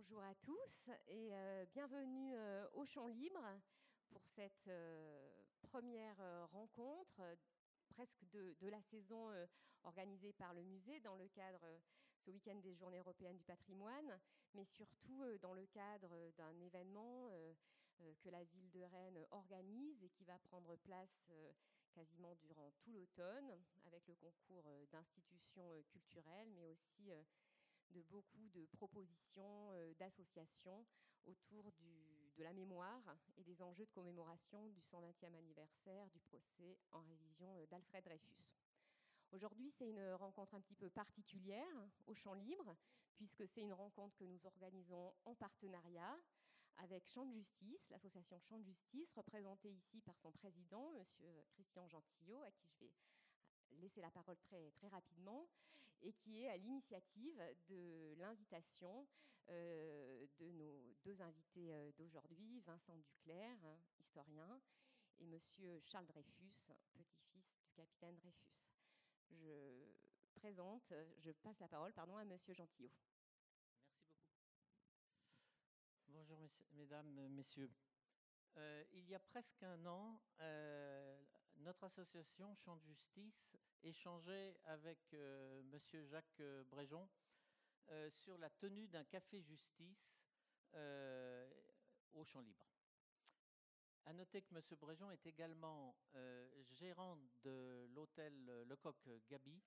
Bonjour à tous et euh, bienvenue euh, au Champ Libre pour cette euh, première rencontre presque de, de, la saison organisée par le musée dans le cadre ce week-end des Journées européennes du patrimoine, mais surtout dans le cadre d'un événement que la ville de Rennes organise et qui va prendre place quasiment durant tout l'automne avec le concours d'institutions culturelles, mais aussi de beaucoup de propositions, euh, d'associations autour de la mémoire et des enjeux de commémoration du 120e anniversaire du procès en révision euh, d'Alfred Dreyfus. Aujourd'hui, c'est une rencontre un petit peu particulière au Champ Libre, puisque c'est une rencontre que nous organisons en partenariat avec Champ de Justice, l'association Champ de Justice, représentée ici par son président, M. Christian Gentillot, à qui je vais laisser la parole très, très rapidement, et qui est à l'initiative de l'invitation euh, de nos deux invités euh, d'aujourd'hui, Vincent Duclerc, historien, et Monsieur Charles Dreyfus, petit-fils du capitaine Dreyfus. Je présente, je passe la parole pardon, à Monsieur Gentillot. Merci beaucoup. Bonjour mesdames, messieurs. Euh, il y a presque un an, notre association Champ de Justice échangeait avec euh, Monsieur Jacques euh, Bréjon euh, sur la tenue d'un café justice euh, au Champ Libre. À noter que Monsieur Bréjon est également gérant de l'hôtel Lecoq Gabi,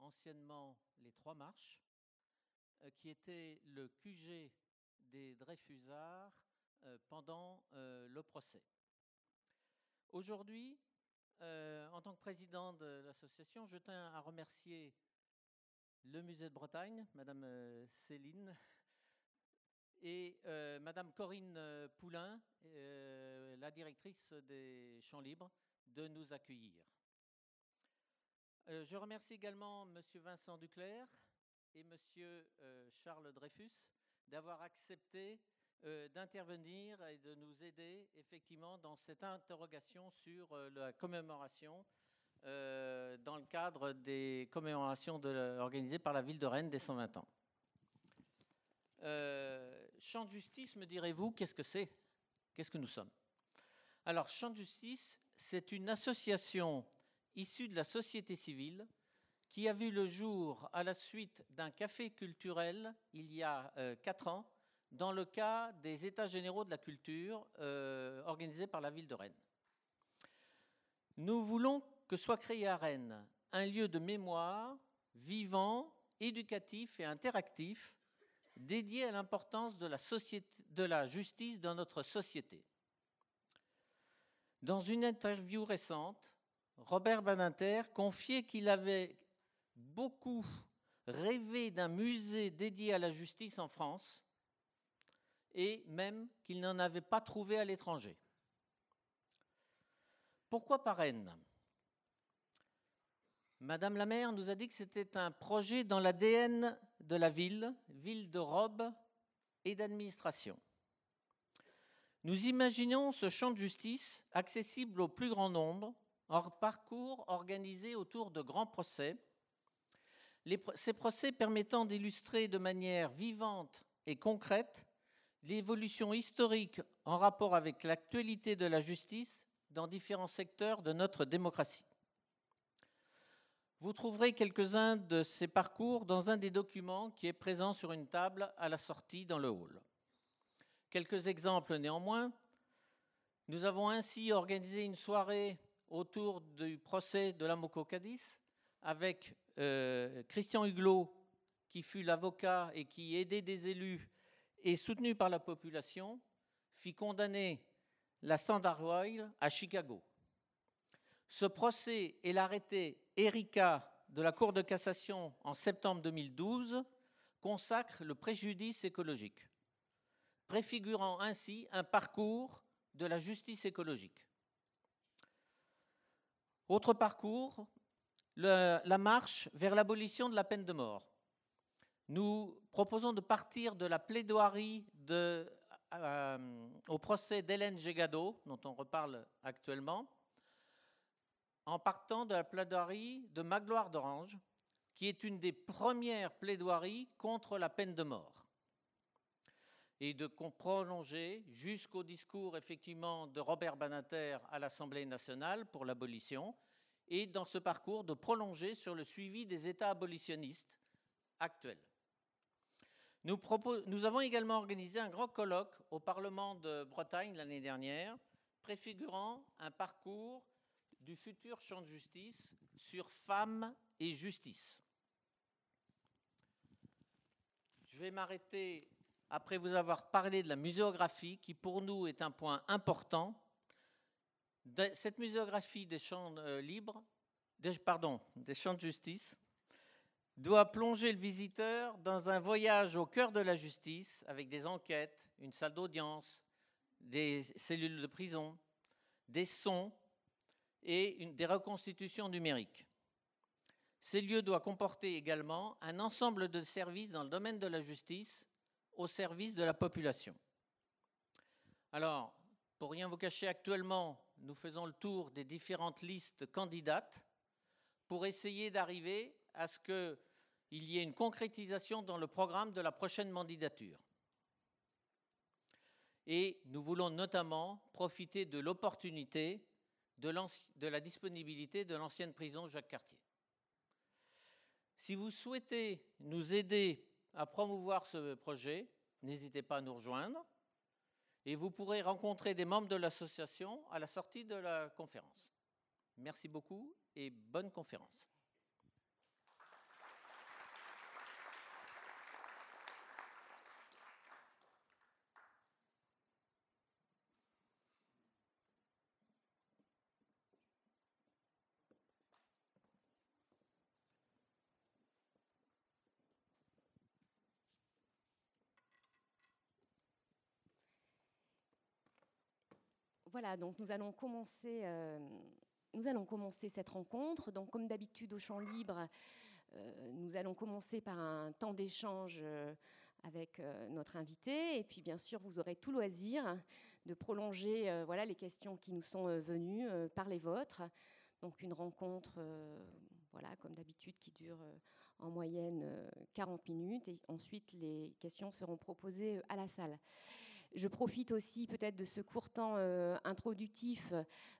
anciennement les Trois Marches, qui était le QG des Dreyfusards pendant le procès. Aujourd'hui, euh, en tant que président de l'association, je tiens à remercier le musée de Bretagne, Madame euh, Céline, et euh, Madame Corinne euh, Poulain, la directrice des Champs Libres, de nous accueillir. Je remercie également Monsieur Vincent Duclerc et Monsieur Charles Dreyfus d'avoir accepté d'intervenir et de nous aider effectivement dans cette interrogation sur euh, la commémoration euh, dans le cadre des commémorations organisées par la ville de Rennes des 120 ans. Euh, Champ de justice, me direz-vous, qu'est-ce que c'est? Qu'est-ce que nous sommes? Alors, Champ de justice, c'est une association issue de la société civile qui a vu le jour à la suite d'un café culturel il y a euh, quatre ans dans le cas des États généraux de la culture euh, organisés par la ville de Rennes. Nous voulons que soit créé à Rennes un lieu de mémoire vivant, éducatif et interactif dédié à l'importance de, de, la justice dans notre société. Dans une interview récente, Robert Badinter confiait qu'il avait beaucoup rêvé d'un musée dédié à la justice en France et même qu'il n'en avait pas trouvé à l'étranger. Pourquoi pas Rennes Madame la maire nous a dit que c'était un projet dans l'ADN de la ville, ville de robe et d'administration. Nous imaginons ce champ de justice accessible au plus grand nombre, hors parcours organisé autour de grands procès, ces procès permettant d'illustrer de manière vivante et concrète l'évolution historique en rapport avec l'actualité de la justice dans différents secteurs de notre démocratie. Vous trouverez quelques-uns de ces parcours dans un des documents qui est présent sur une table à la sortie dans le hall. Quelques exemples néanmoins. Nous avons ainsi organisé une soirée autour du procès de la Moco Cadiz avec euh, Christian Huglot, qui fut l'avocat et qui aidait des élus et soutenu par la population, fit condamner la Standard Oil à Chicago. Ce procès et l'arrêté Erika de la Cour de cassation en septembre 2012 consacrent le préjudice écologique, préfigurant ainsi un parcours de la justice écologique. Autre parcours, la marche vers l'abolition de la peine de mort nous proposons de partir de la plaidoirie euh, au procès d'Hélène Gégado, dont on reparle actuellement, en partant de la plaidoirie de Magloire d'Orange, qui est une des premières plaidoiries contre la peine de mort. et de prolonger jusqu'au discours effectivement de Robert Banater à l'Assemblée nationale pour l'abolition, et dans ce parcours de prolonger sur le suivi des États abolitionnistes actuels. Nous, avons également organisé un grand colloque au Parlement de Bretagne l'année dernière, préfigurant un parcours du futur champ de justice sur femmes et justice. Je vais m'arrêter après vous avoir parlé de la muséographie, qui pour nous est un point important. Cette muséographie des champs euh, libres, des champs de justice, doit plonger le visiteur dans un voyage au cœur de la justice avec des enquêtes, une salle d'audience, des cellules de prison, des sons et des reconstitutions numériques. Ces lieux doivent comporter également un ensemble de services dans le domaine de la justice au service de la population. Alors, pour rien vous cacher, actuellement, nous faisons le tour des différentes listes candidates pour essayer d'arriver à ce qu'il y ait une concrétisation dans le programme de la prochaine mandature. Et nous voulons notamment profiter de l'opportunité de, de, la disponibilité de l'ancienne prison Jacques Cartier. Si vous souhaitez nous aider à promouvoir ce projet, n'hésitez pas à nous rejoindre et vous pourrez rencontrer des membres de l'association à la sortie de la conférence. Merci beaucoup et bonne conférence. Voilà, donc nous allons commencer, euh, nous allons commencer cette rencontre. Donc, comme d'habitude au champ libre, euh, nous allons commencer par un temps d'échange euh, avec notre invité, et puis bien sûr, vous aurez tout loisir de prolonger, voilà, les questions qui nous sont venues par les vôtres. Donc, une rencontre, voilà, comme d'habitude, qui dure en moyenne 40 minutes, et ensuite les questions seront proposées à la salle. Je profite aussi peut-être de ce court temps euh, introductif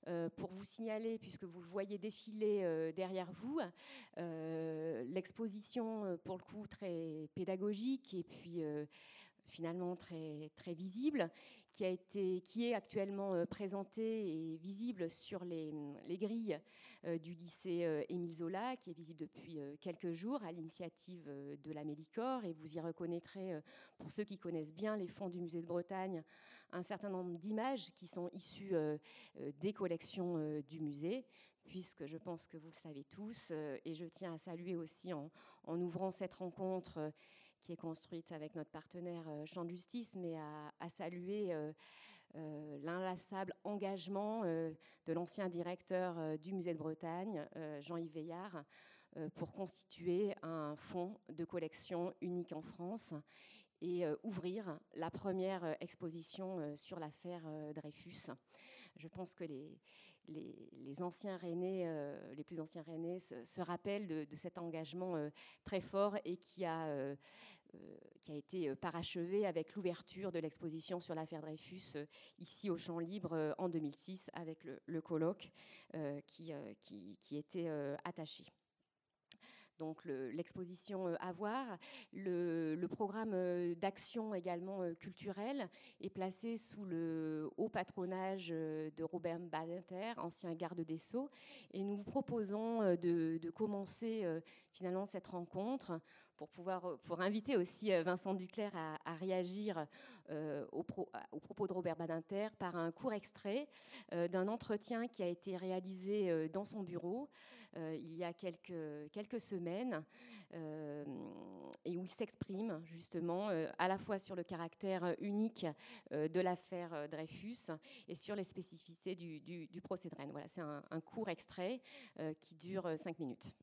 euh, pour vous signaler, puisque vous le voyez défiler euh, derrière vous, l'exposition pour le coup très pédagogique et puis finalement très, très visible, qui, a été, qui est actuellement euh, présentée et visible sur les, les grilles euh, du lycée euh, Émile Zola, qui est visible depuis quelques jours à l'initiative de la Mélicor. Et vous y reconnaîtrez, pour ceux qui connaissent bien les fonds du musée de Bretagne, un certain nombre d'images qui sont issues des collections du musée puisque je pense que vous le savez tous, et je tiens à saluer aussi en, en ouvrant cette rencontre qui est construite avec notre partenaire euh, Champ de Justice, mais à, saluer euh, euh, l'inlassable engagement de l'ancien directeur du Musée de Bretagne, Jean-Yves Veillard, pour constituer un fonds de collection unique en France et ouvrir la première exposition sur l'affaire Dreyfus. Je pense que les, les, anciens Rennais, les plus anciens Rennais se, rappellent de, cet engagement très fort et qui a euh, été euh, parachevé avec l'ouverture de l'exposition sur l'affaire Dreyfus euh, ici au Champ Libre en 2006 avec le, colloque qui, était attaché donc l'exposition à voir. Le, programme d'action également culturel est placé sous le haut patronage de Robert Badinter, ancien garde des Sceaux, et nous vous proposons de commencer finalement cette rencontre pour pouvoir euh, pour inviter aussi euh, Vincent Duclerc à, réagir euh, au, propos de Robert Badinter par un court extrait d'un entretien qui a été réalisé dans son bureau il y a quelques, quelques semaines et où il s'exprime justement à la fois sur le caractère unique de l'affaire Dreyfus et sur les spécificités du, du, procès de Rennes. Voilà, c'est un, un, court extrait qui dure cinq minutes.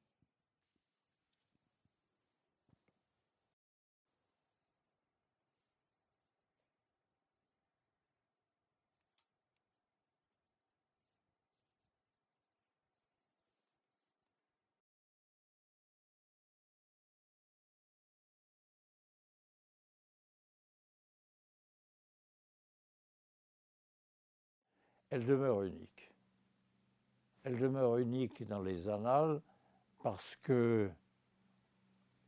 Elle demeure unique. Elle demeure unique dans les annales parce que,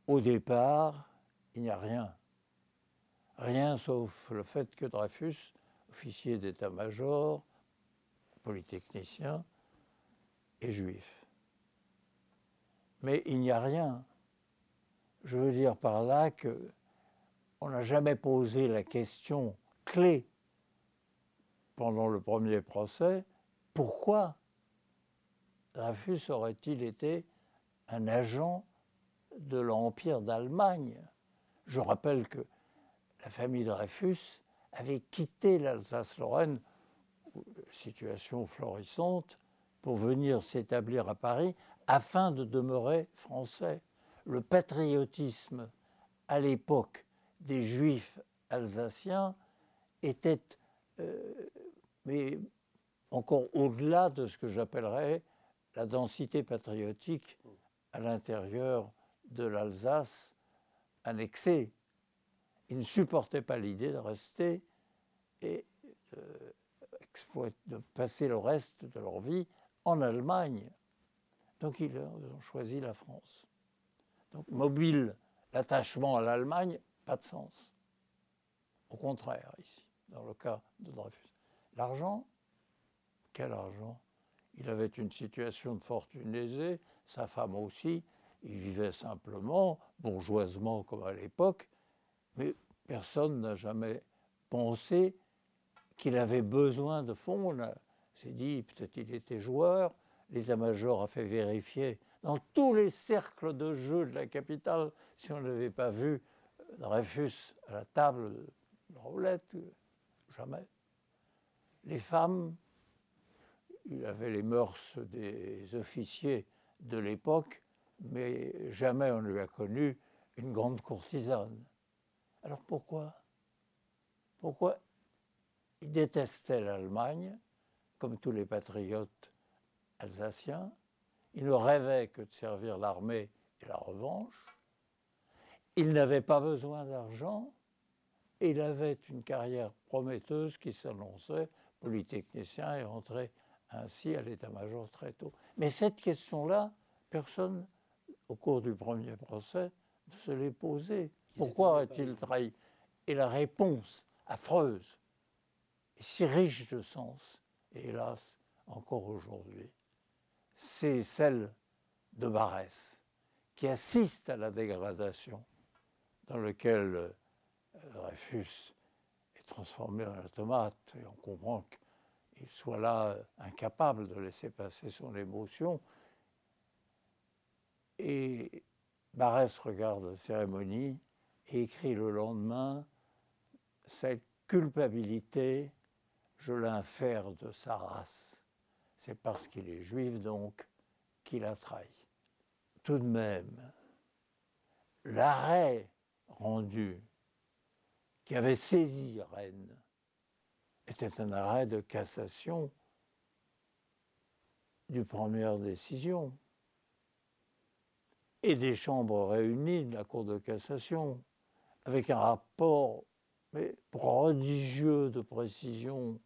au départ, il n'y a rien. Rien sauf le fait que Dreyfus, officier d'état-major, polytechnicien, est juif. Mais il n'y a rien. Je veux dire par là que on n'a jamais posé la question clé pendant le premier procès, pourquoi Dreyfus aurait-il été un agent de l'Empire d'Allemagne? Je rappelle que la famille Dreyfus avait quitté l'Alsace-Lorraine, situation florissante, pour venir s'établir à Paris afin de demeurer français. Le patriotisme à l'époque des juifs alsaciens était euh, encore au-delà de ce que j'appellerais la densité patriotique à l'intérieur de l'Alsace annexée. Ils ne supportaient pas l'idée de rester et euh, de passer le reste de leur vie en Allemagne. Donc ils ont choisi la France. Donc mobile, l'attachement à l'Allemagne, pas de sens. Au contraire, ici, dans le cas de Dreyfus. L'argent Quel argent? Il avait une situation de fortune aisée, sa femme aussi, il vivait simplement, bourgeoisement comme à l'époque, mais personne n'a jamais pensé qu'il avait besoin de fonds. On s'est dit, peut-être il était joueur, l'état-major a fait vérifier dans tous les cercles de jeu de la capitale, si on n'avait pas vu Dreyfus à la table de roulette, jamais les femmes, il avait les mœurs des officiers de l'époque, mais jamais on ne lui a connu une grande courtisane. Alors pourquoi? Pourquoi il détestait l'Allemagne, comme tous les patriotes alsaciens? Il ne rêvait que de servir l'armée et la revanche. Il n'avait pas besoin d'argent il avait une carrière prometteuse qui s'annonçait polytechnicien et entré ainsi à l'état-major très tôt. Mais cette question-là, personne, au cours du premier procès, ne se l'est posée. Pourquoi a-t-il trahi? Et la réponse affreuse, et si riche de sens, et hélas, encore aujourd'hui, c'est celle de Barès, qui assiste à la dégradation dans laquelle euh, Dreyfus transformé en automate. Et on comprend qu'il soit là incapable de laisser passer son émotion. Et Barès regarde la cérémonie et écrit le lendemain Cette culpabilité, je l'infère de sa race. C'est parce qu'il est juif donc qu'il a trahi. Tout de même, l'arrêt rendu qui avait saisi Rennes était un arrêt de cassation du première décision et des chambres réunies de la Cour de cassation avec un rapport mais prodigieux de précision,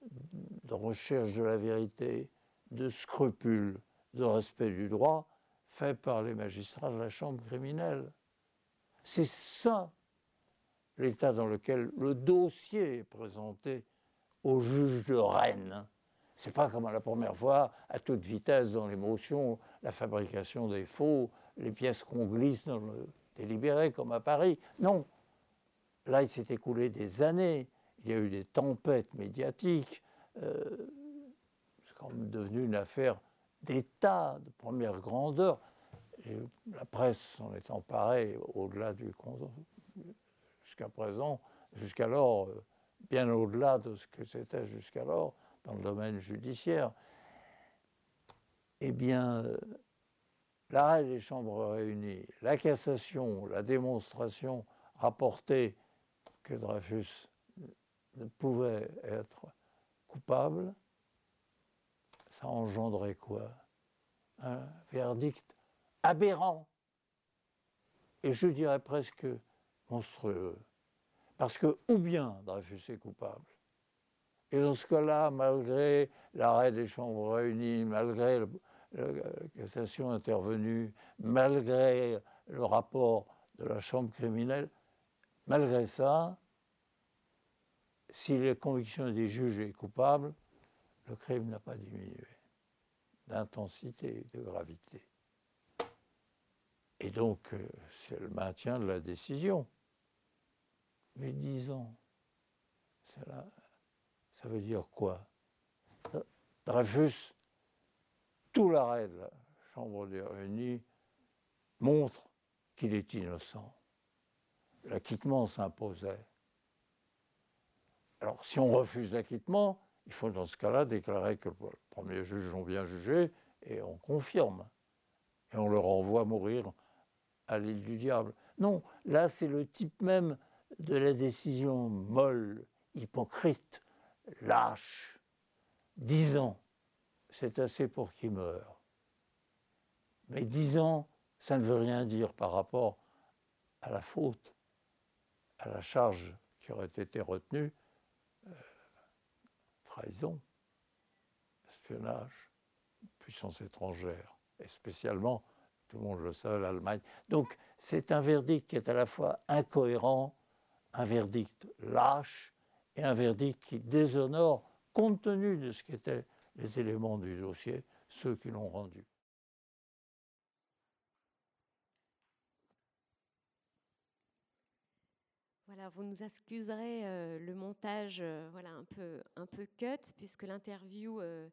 de recherche de la vérité, de scrupules, de respect du droit fait par les magistrats de la Chambre criminelle. C'est ça l'état dans lequel le dossier est présenté au juge de Rennes. Ce n'est pas comme à la première fois, à toute vitesse dans l'émotion, la fabrication des faux, les pièces qu'on glisse dans le délibéré comme à Paris. Non. Là, il s'est écoulé des années. Il y a eu des tempêtes médiatiques. Euh, c'est quand même devenu une affaire d'État de première grandeur. la presse s'en est emparée au-delà du jusqu'à présent, jusqu'alors, euh, bien au-delà de ce que c'était jusqu'alors dans le domaine judiciaire. Eh bien, euh, l'arrêt des chambres réunies, la cassation, la démonstration rapportée que Dreyfus ne pouvait être coupable, ça engendrait quoi? Un verdict aberrant. Et je dirais presque monstrueux. Parce que ou bien Dreyfus est coupable, Et dans ce cas-là, malgré l'arrêt des chambres réunies, malgré la cassation intervenue, malgré le rapport de la chambre criminelle, malgré ça, si les convictions des juges est coupable, le crime n'a pas diminué d'intensité de gravité. Et donc, euh, c'est le maintien de la décision. Mais disons, ça, ça veut dire quoi? Dreyfus, tout l'arrêt de la Chambre des réunis montre qu'il est innocent. L'acquittement s'imposait. Alors, si on refuse l'acquittement, il faut dans ce cas-là déclarer que le premier juge ont bien jugé et on confirme. Et on le renvoie mourir à l'île du diable. Non, là c'est le type même de la décision molle, hypocrite, lâche. Dix ans, c'est assez pour qu'il meure. Mais dix ans, ça ne veut rien dire par rapport à la faute, à la charge qui aurait été retenue, euh, trahison, espionnage, puissance étrangère, et spécialement tout le monde le sait, l'Allemagne. Donc c'est un verdict qui est à la fois incohérent, un verdict lâche et un verdict qui déshonore, compte tenu de ce qu'étaient les éléments du dossier, ceux qui l'ont rendu. Voilà, vous nous excuserez euh, le montage euh, voilà, un, peu, un peu cut, puisque l'interview euh,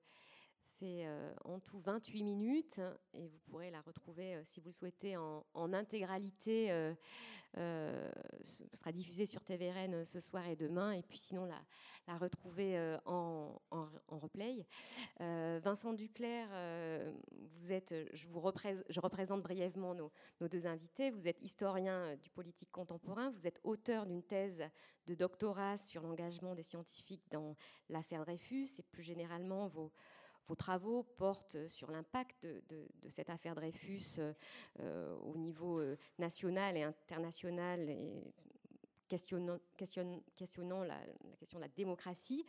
euh, en tout 28 minutes et vous pourrez la retrouver, euh, si vous le souhaitez, en, intégralité. Euh, ce sera diffusée sur TVRN ce soir et demain, et puis sinon la, retrouver en, replay. Vincent Duclerc, vous êtes, je, vous représente brièvement nos, nos, deux invités. Vous êtes historien du politique contemporain, vous êtes auteur d'une thèse de doctorat sur l'engagement des scientifiques dans l'affaire Dreyfus et plus généralement vos vos travaux portent sur l'impact de, cette affaire Dreyfus euh, au niveau euh, national et international et questionnant, questionnant la, question de la démocratie.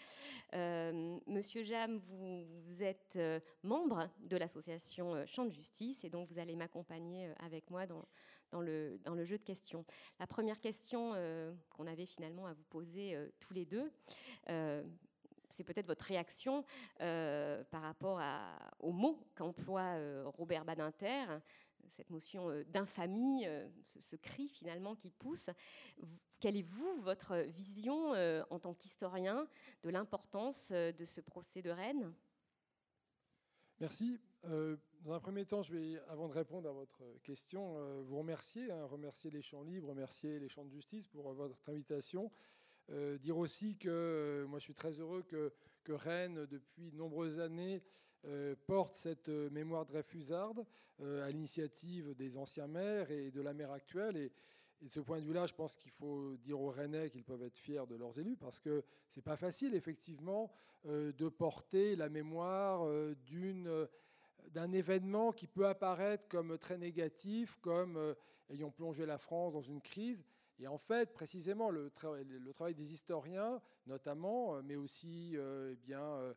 Euh, Monsieur Jam, vous, êtes membre de l'association Champ de Justice et donc vous allez m'accompagner avec moi dans, le, dans le jeu de questions. La première question qu'on avait finalement à vous poser tous les deux, c'est peut-être votre réaction euh, par rapport au mot qu'emploie euh, Robert Badinter, cette notion euh, d'infamie, ce, cri finalement qui pousse. Quelle est, vous, votre vision en tant qu'historien de l'importance de ce procès de Rennes? Merci. dans un premier temps, je vais, avant de répondre à votre question, vous remercier, hein, remercier les champs libres, remercier les champs de justice pour votre invitation. Euh, dire aussi que euh, moi je suis très heureux que, que Rennes, depuis de nombreuses années, euh, porte cette mémoire Dreyfusarde à l'initiative des anciens maires et de la maire actuelle. Et, de ce point de vue-là, je pense qu'il faut dire aux Rennais qu'ils peuvent être fiers de leurs élus parce que c'est pas facile, effectivement, de porter la mémoire d'un événement qui peut apparaître comme très négatif, comme ayant plongé la France dans une crise. Et en fait, précisément, le, travail des historiens, notamment, euh, mais aussi euh, eh bien, euh,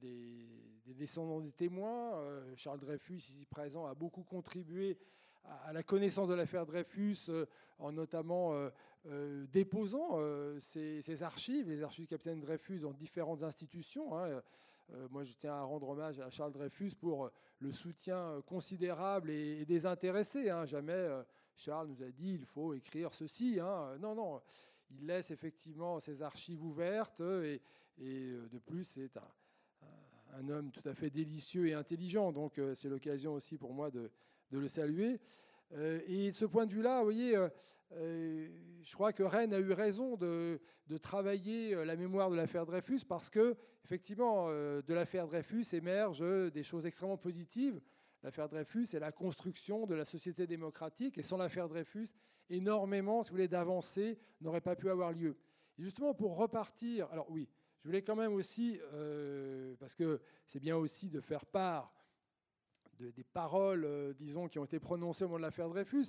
des, descendants des témoins, Charles Dreyfus, ici présent, a beaucoup contribué à, la connaissance de l'affaire Dreyfus, en notamment déposant ses, archives, les archives du capitaine Dreyfus, dans différentes institutions. Hein. moi, je tiens à rendre hommage à Charles Dreyfus pour le soutien considérable et, désintéressé. Hein. Jamais Charles nous a dit il faut écrire ceci. Hein. Non, non, il laisse effectivement ses archives ouvertes et, euh, de plus, c'est un, homme tout à fait délicieux et intelligent. Donc, euh, c'est l'occasion aussi pour moi de, le saluer. Euh, et de ce point de vue-là, vous voyez, je crois que Rennes a eu raison de, de travailler la mémoire de l'affaire Dreyfus parce que, effectivement, de l'affaire Dreyfus émergent des choses extrêmement positives. L'affaire Dreyfus c'est la construction de la société démocratique. Et sans l'affaire Dreyfus, énormément, si vous voulez, d'avancées n'auraient pas pu avoir lieu. Et justement, pour repartir, alors oui, je voulais quand même aussi, euh, parce que c'est bien aussi de faire part de, des paroles, euh, disons, qui ont été prononcées au moment de l'affaire Dreyfus.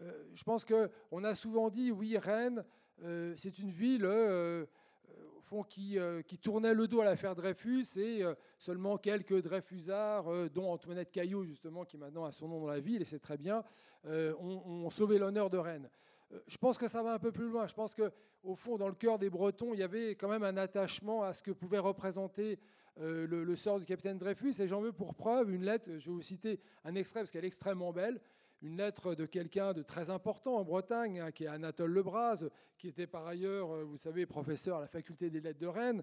Euh, je pense qu'on a souvent dit, oui, Rennes, c'est une ville qui, qui tournait le dos à l'affaire Dreyfus et seulement quelques Dreyfusards, dont Antoinette Caillot, justement, qui maintenant a son nom dans la ville, et c'est très bien, ont, sauvé l'honneur de Rennes. Je pense que ça va un peu plus loin. Je pense qu'au fond, dans le cœur des Bretons, il y avait quand même un attachement à ce que pouvait représenter le, sort du capitaine Dreyfus. Et j'en veux pour preuve une lettre, je vais vous citer un extrait parce qu'elle est extrêmement belle, une lettre de quelqu'un de très important en Bretagne, hein, qui est Anatole Lebras, qui était par ailleurs, euh, vous savez, professeur à la faculté des lettres de Rennes.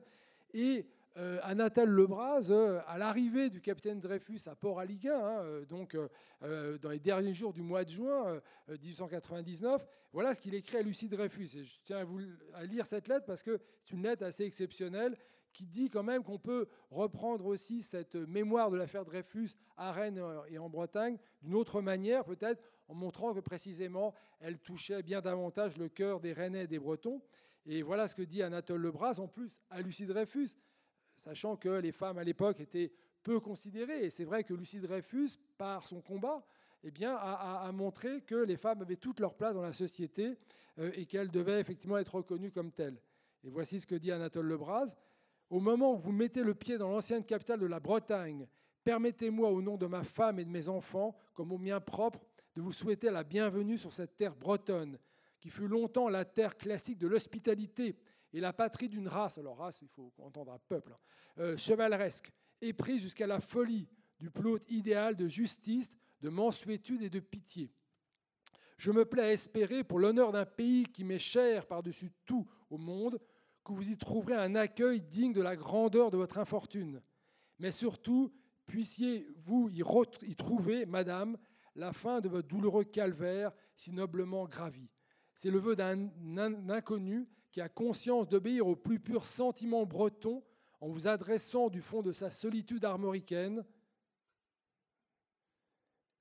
Et euh, Anatole Lebras, euh, à l'arrivée du capitaine Dreyfus à Port-Aliguin, hein, donc dans les derniers jours du mois de juin 1899, voilà ce qu'il écrit à Lucie Dreyfus. Et je tiens à vous à lire cette lettre parce que c'est une lettre assez exceptionnelle qui dit quand même qu'on peut reprendre aussi cette mémoire de l'affaire Dreyfus à Rennes et en Bretagne d'une autre manière, peut-être en montrant que précisément elle touchait bien davantage le cœur des Rennais et des Bretons. Et voilà ce que dit Anatole Lebras, en plus à Lucie Dreyfus, sachant que les femmes à l'époque étaient peu considérées. Et c'est vrai que Lucie Dreyfus, par son combat, eh bien, a, a, montré que les femmes avaient toute leur place dans la société euh, et qu'elles devaient effectivement être reconnues comme telles. Et voici ce que dit Anatole Lebras. Au moment où vous mettez le pied dans l'ancienne capitale de la Bretagne, permettez-moi au nom de ma femme et de mes enfants, comme au mien propre, de vous souhaiter la bienvenue sur cette terre bretonne, qui fut longtemps la terre classique de l'hospitalité et la patrie d'une race, alors race, il faut entendre un peuple, hein, euh, chevaleresque, éprise jusqu'à la folie du plot idéal de justice, de mansuétude et de pitié. Je me plais à espérer, pour l'honneur d'un pays qui m'est cher par-dessus tout au monde, que vous y trouverez un accueil digne de la grandeur de votre infortune. Mais surtout, puissiez-vous y, trouver, Madame, la fin de votre douloureux calvaire si noblement gravi. C'est le vœu d'un inconnu qui a conscience d'obéir au plus pur sentiment breton en vous adressant du fond de sa solitude armoricaine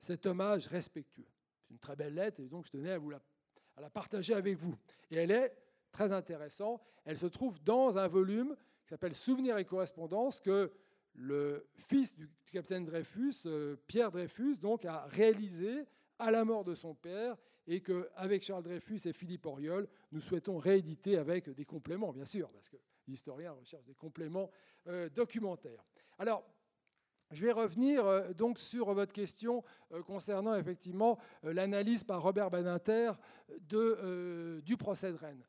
cet hommage respectueux. C'est une très belle lettre et donc je tenais à, vous la, à la partager avec vous. Et elle est très intéressant. Elle se trouve dans un volume qui s'appelle Souvenirs et correspondances que le fils du capitaine Dreyfus, euh, Pierre Dreyfus, donc, a réalisé à la mort de son père et qu'avec Charles Dreyfus et Philippe Auriol, nous souhaitons rééditer avec des compléments, bien sûr, parce que l'historien recherche des compléments euh, documentaires. Alors, je vais revenir euh, donc sur votre question concernant effectivement l'analyse par Robert Badinter du procès de Rennes.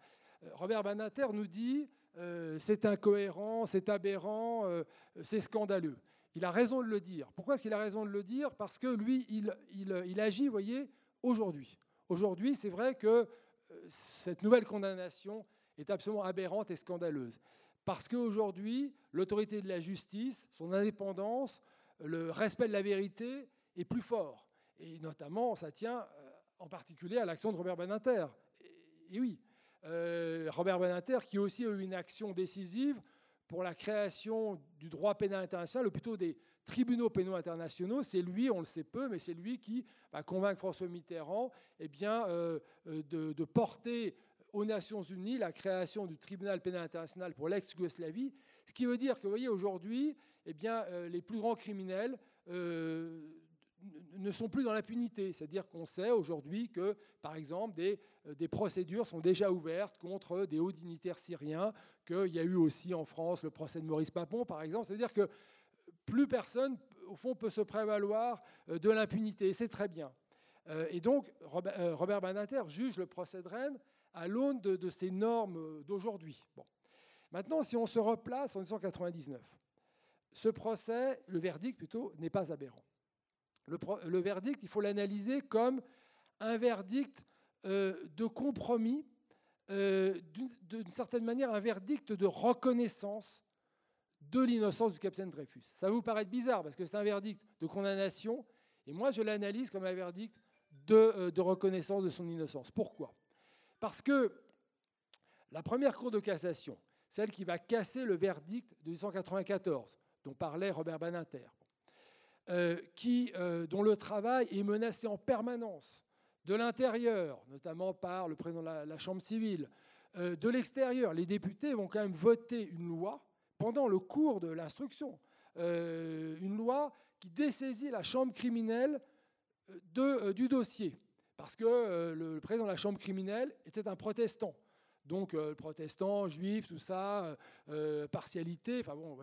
Robert Banater nous dit euh, c'est incohérent, c'est aberrant, euh, c'est scandaleux. Il a raison de le dire. Pourquoi est-ce qu'il a raison de le dire? Parce que lui, il, il, agit, voyez, aujourd'hui. Aujourd'hui, c'est vrai que euh, cette nouvelle condamnation est absolument aberrante et scandaleuse. Parce qu'aujourd'hui, l'autorité de la justice, son indépendance, le respect de la vérité est plus fort. Et notamment, ça tient en particulier à l'action de Robert Banater. et oui, euh, Robert Benater, qui aussi a eu une action décisive pour la création du droit pénal international, ou plutôt des tribunaux pénaux internationaux. C'est lui, on le sait peu, mais c'est lui qui va convaincre François Mitterrand eh bien, euh, euh, de, porter aux Nations Unies la création du tribunal pénal international pour l'ex-Yougoslavie. Ce qui veut dire que, vous voyez, aujourd'hui, eh bien, les plus grands criminels ne sont plus dans l'impunité. C'est-à-dire qu'on sait aujourd'hui que, par exemple, des, euh, des, procédures sont déjà ouvertes contre des hauts dignitaires syriens, qu'il y a eu aussi en France le procès de Maurice Papon, par exemple. C'est-à-dire que plus personne, au fond, peut se prévaloir euh, de l'impunité. C'est très bien. Euh, et donc, Robert Banater juge le procès de Rennes à l'aune de, de, ces normes d'aujourd'hui. Bon. Maintenant, si on se replace en 1999, ce procès, le verdict plutôt, n'est pas aberrant le, verdict, il faut l'analyser comme un verdict euh, de compromis, euh, d'une certaine manière un verdict de reconnaissance de l'innocence du capitaine Dreyfus. Ça va vous paraître bizarre parce que c'est un verdict de condamnation, et moi je l'analyse comme un verdict de, euh, de, reconnaissance de son innocence. Pourquoi? Parce que la première cour de cassation, celle qui va casser le verdict de 1894, dont parlait Robert Baninter, euh, qui, euh, dont le travail est menacé en permanence, de l'intérieur, notamment par le président de la, Chambre civile, euh, de l'extérieur. Les députés vont quand même voter une loi pendant le cours de l'instruction, une loi qui dessaisit la Chambre criminelle du dossier, parce que le président de la Chambre criminelle était un protestant. Donc, protestants, juifs, tout ça, partialité, enfin bon,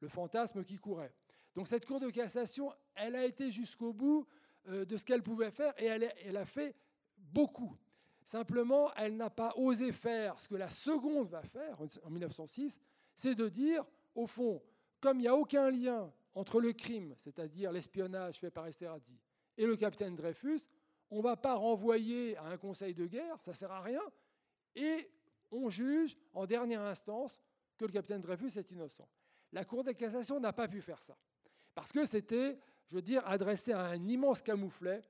le, fantasme qui courait. Donc, cette Cour de cassation, elle a été jusqu'au bout de ce qu'elle pouvait faire et elle a fait beaucoup. Simplement, elle n'a pas osé faire ce que la seconde va faire en 1906, c'est de dire, au fond, comme il n'y a aucun lien entre le crime, c'est-à-dire l'espionnage fait par Esterhazy, et le capitaine Dreyfus, on ne va pas renvoyer à un conseil de guerre, ça ne sert à rien, et on juge en dernière instance que le capitaine Dreyfus est innocent. La Cour de cassation n'a pas pu faire ça, parce que c'était, je veux dire, adressé à un immense camouflet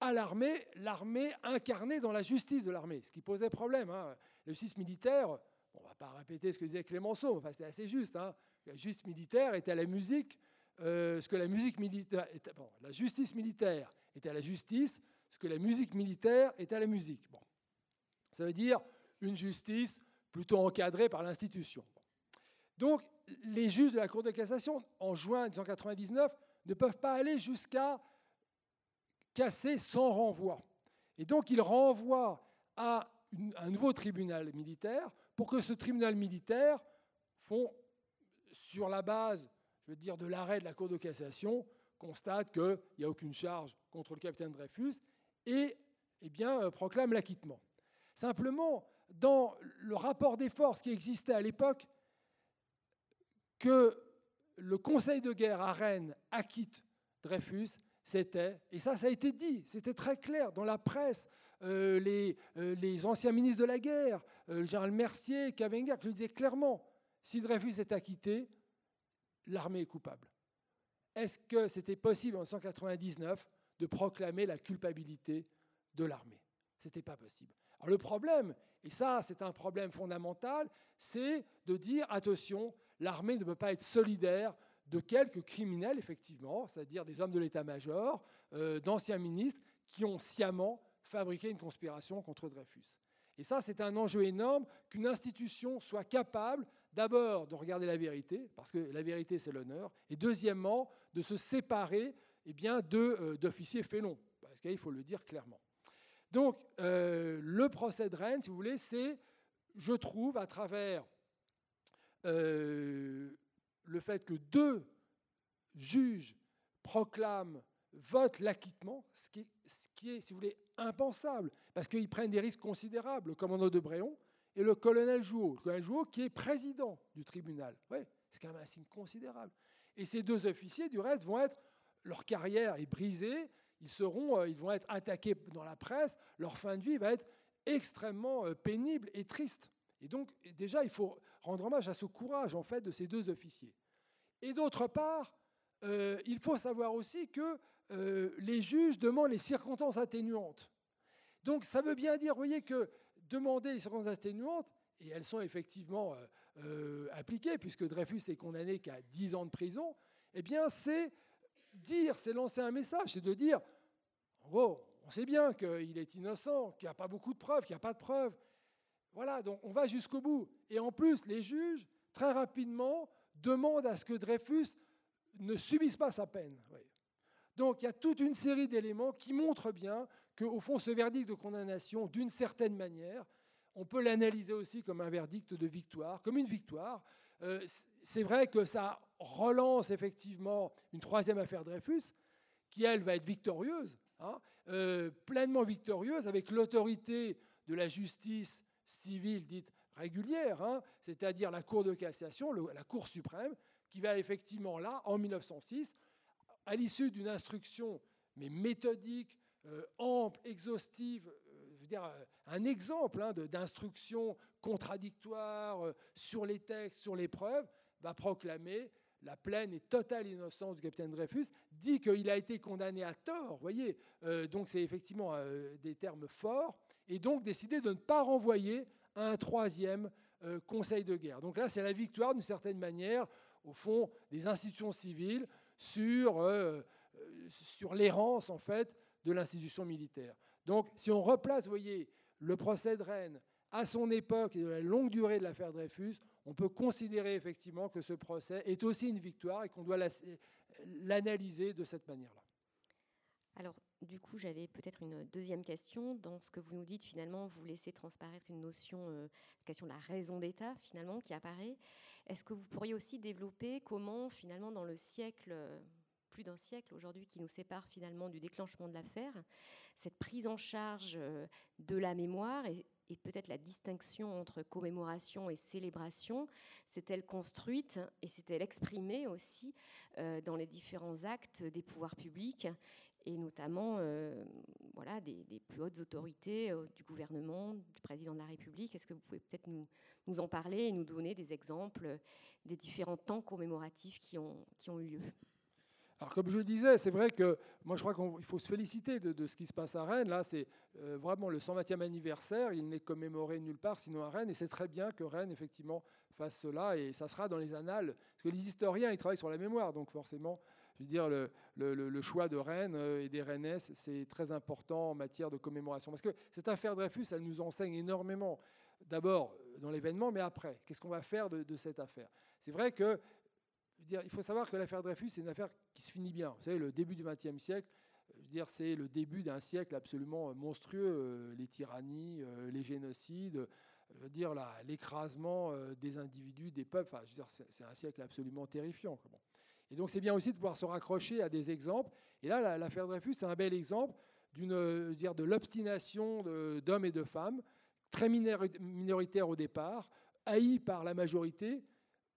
à l'armée, l'armée incarnée dans la justice de l'armée, ce qui posait problème. Hein. La justice militaire, on ne va pas répéter ce que disait Clémenceau, c'était assez juste. Hein. La justice militaire était à la musique, euh, ce que la musique militaire, bon, la justice militaire était à la justice, ce que la musique militaire est à la musique. Bon. Ça veut dire une justice plutôt encadrée par l'institution. Donc, les juges de la Cour de cassation, en juin 1999, ne peuvent pas aller jusqu'à cassé sans renvoi. Et donc il renvoie à un nouveau tribunal militaire pour que ce tribunal militaire font, sur la base, je veux dire, de l'arrêt de la Cour de cassation, constate qu'il n'y a aucune charge contre le capitaine Dreyfus et eh bien, euh, proclame l'acquittement. Simplement, dans le rapport des forces qui existait à l'époque, que le Conseil de guerre à Rennes acquitte Dreyfus, c'était, et ça, ça a été dit, c'était très clair dans la presse, euh, les, euh, les, anciens ministres de la guerre, euh, le général Mercier, Kavenga, le disaient clairement, si Dreyfus est acquitté, l'armée est coupable. Est-ce que c'était possible en 1999 de proclamer la culpabilité de l'armée? Ce n'était pas possible. Alors le problème, et ça c'est un problème fondamental, c'est de dire, attention, l'armée ne peut pas être solidaire de quelques criminels, effectivement, c'est-à-dire des hommes de l'état-major, euh, d'anciens ministres, qui ont sciemment fabriqué une conspiration contre Dreyfus. Et ça, c'est un enjeu énorme qu'une institution soit capable d'abord de regarder la vérité, parce que la vérité, c'est l'honneur, et deuxièmement, de se séparer eh bien, euh, d'officiers félons, parce qu'il faut le dire clairement. Donc, euh, le procès de Rennes, si vous voulez, c'est, je trouve, à travers le fait que deux juges proclament, votent l'acquittement, ce qui, est, si vous voulez, impensable, parce qu'ils prennent des risques considérables, le commandant de Bréon et le colonel Jouot. Colonel qui est président du tribunal. Ouais, c'est quand même un signe considérable. Et ces deux officiers, du reste, vont être, leur carrière est brisée, ils, seront, euh, ils vont être attaqués dans la presse, leur fin de vie va être extrêmement euh, pénible et triste. Et donc, déjà, il faut rendre hommage à ce courage, en fait, de ces deux officiers. Et d'autre part, euh, il faut savoir aussi que euh, les juges demandent les circonstances atténuantes. Donc, ça veut bien dire, vous voyez, que demander les circonstances atténuantes, et elles sont effectivement euh, appliquées, puisque Dreyfus est condamné qu'à 10 ans de prison, eh bien, c'est dire, c'est lancer un message, c'est de dire, en gros, on sait bien qu'il est innocent, qu'il n'y a pas beaucoup de preuves, qu'il n'y a pas de preuves, voilà, donc on va jusqu'au bout. Et en plus, les juges, très rapidement, demandent à ce que Dreyfus ne subisse pas sa peine. Donc il y a toute une série d'éléments qui montrent bien qu'au fond, ce verdict de condamnation, d'une certaine manière, on peut l'analyser aussi comme un verdict de victoire, comme une victoire. Euh, c'est vrai que ça relance effectivement une troisième affaire Dreyfus, qui, elle, va être victorieuse, hein, euh, pleinement victorieuse, avec l'autorité de la justice civile dite régulière, hein, c'est-à-dire la Cour de cassation, la Cour suprême, qui va effectivement là, en 1906, à l'issue d'une instruction, mais méthodique, euh, ample, exhaustive, euh, dire, euh, un exemple hein, d'instruction contradictoire sur les textes, sur les preuves, va proclamer la pleine et totale innocence du capitaine Dreyfus, dit qu'il a été condamné à tort, voyez, donc c'est effectivement des termes forts, et donc décider de ne pas renvoyer à un troisième euh, conseil de guerre. Donc là, c'est la victoire, d'une certaine manière, au fond, des institutions civiles sur, euh, euh, sur l'errance, en fait, de l'institution militaire. Donc, si on replace, vous voyez, le procès de Rennes à son époque et de la longue durée de l'affaire Dreyfus, on peut considérer effectivement que ce procès est aussi une victoire et qu'on doit l'analyser de cette manière-là. Alors, du coup, j'avais peut-être une deuxième question. Dans ce que vous nous dites, finalement, vous laissez transparaître une notion, euh, la question de la raison d'État, finalement, qui apparaît. Est-ce que vous pourriez aussi développer comment, finalement, dans le siècle, plus d'un siècle aujourd'hui, qui nous sépare finalement du déclenchement de l'affaire, cette prise en charge euh, de la mémoire et, peut-être la distinction entre commémoration et célébration, s'est-elle construite et s'est-elle exprimée aussi euh, dans les différents actes des pouvoirs publics et notamment euh, voilà, des, plus hautes autorités du gouvernement, du président de la République. Est-ce que vous pouvez peut-être nous, en parler et nous donner des exemples des différents temps commémoratifs qui ont, qui ont eu lieu? Alors, comme je le disais, c'est vrai que moi, je crois qu'il faut se féliciter de, ce qui se passe à Rennes. Là, c'est euh, vraiment le 120e anniversaire. Il n'est commémoré nulle part, sinon à Rennes. Et c'est très bien que Rennes, effectivement, fasse cela. Et ça sera dans les annales. Parce que les historiens, ils travaillent sur la mémoire. Donc, forcément, je veux dire, le, choix de Rennes euh, et des Rennais, c'est très important en matière de commémoration. Parce que cette affaire Dreyfus, elle nous enseigne énormément. D'abord, dans l'événement, mais après, qu'est-ce qu'on va faire de, cette affaire? C'est vrai que faut savoir que l'affaire Dreyfus, c'est une affaire qui se finit bien. Vous savez, le début du XXe siècle, je veux dire, c'est le début d'un siècle absolument monstrueux. Euh, les tyrannies, euh, les génocides, je veux l'écrasement euh, des individus, des peuples. Enfin, je veux dire, c'est un siècle absolument terrifiant. Et donc, c'est bien aussi de pouvoir se raccrocher à des exemples. Et là, l'affaire Dreyfus, c'est un bel exemple d'une, dire, de l'obstination d'hommes et de femmes, très minoritaires au départ, haïs par la majorité,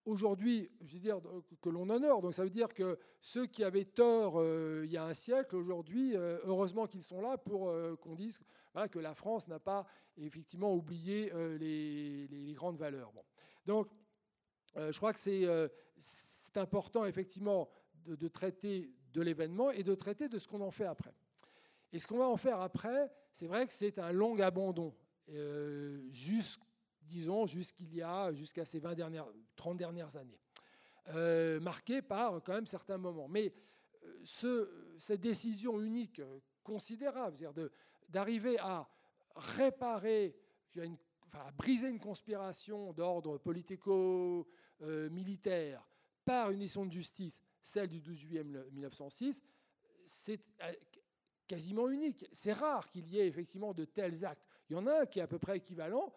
aujourd'hui, je veux dire, que l'on honore. Donc ça veut dire que ceux qui avaient tort euh, il y a un siècle, aujourd'hui, euh, heureusement qu'ils sont là pour euh, qu'on dise que la France n'a pas effectivement oublié les, grandes valeurs. Donc je crois que c'est important effectivement de, traiter de l'événement et de traiter de ce qu'on en fait après. Et ce qu'on va en faire après, c'est vrai que c'est un long abandon. jusqu'à disons, jusqu'il y a, jusqu'à ces 20 dernières, 30 dernières années, euh, marqué par quand même certains moments. Mais euh, ce, cette décision unique, euh, considérable, c'est-à-dire d'arriver à réparer, à briser une conspiration d'ordre politico-militaire par une décision de justice, celle du 12 juillet 1906, c'est quasiment unique. C'est rare qu'il y ait effectivement de tels actes. Il y en a un qui est à peu près équivalent,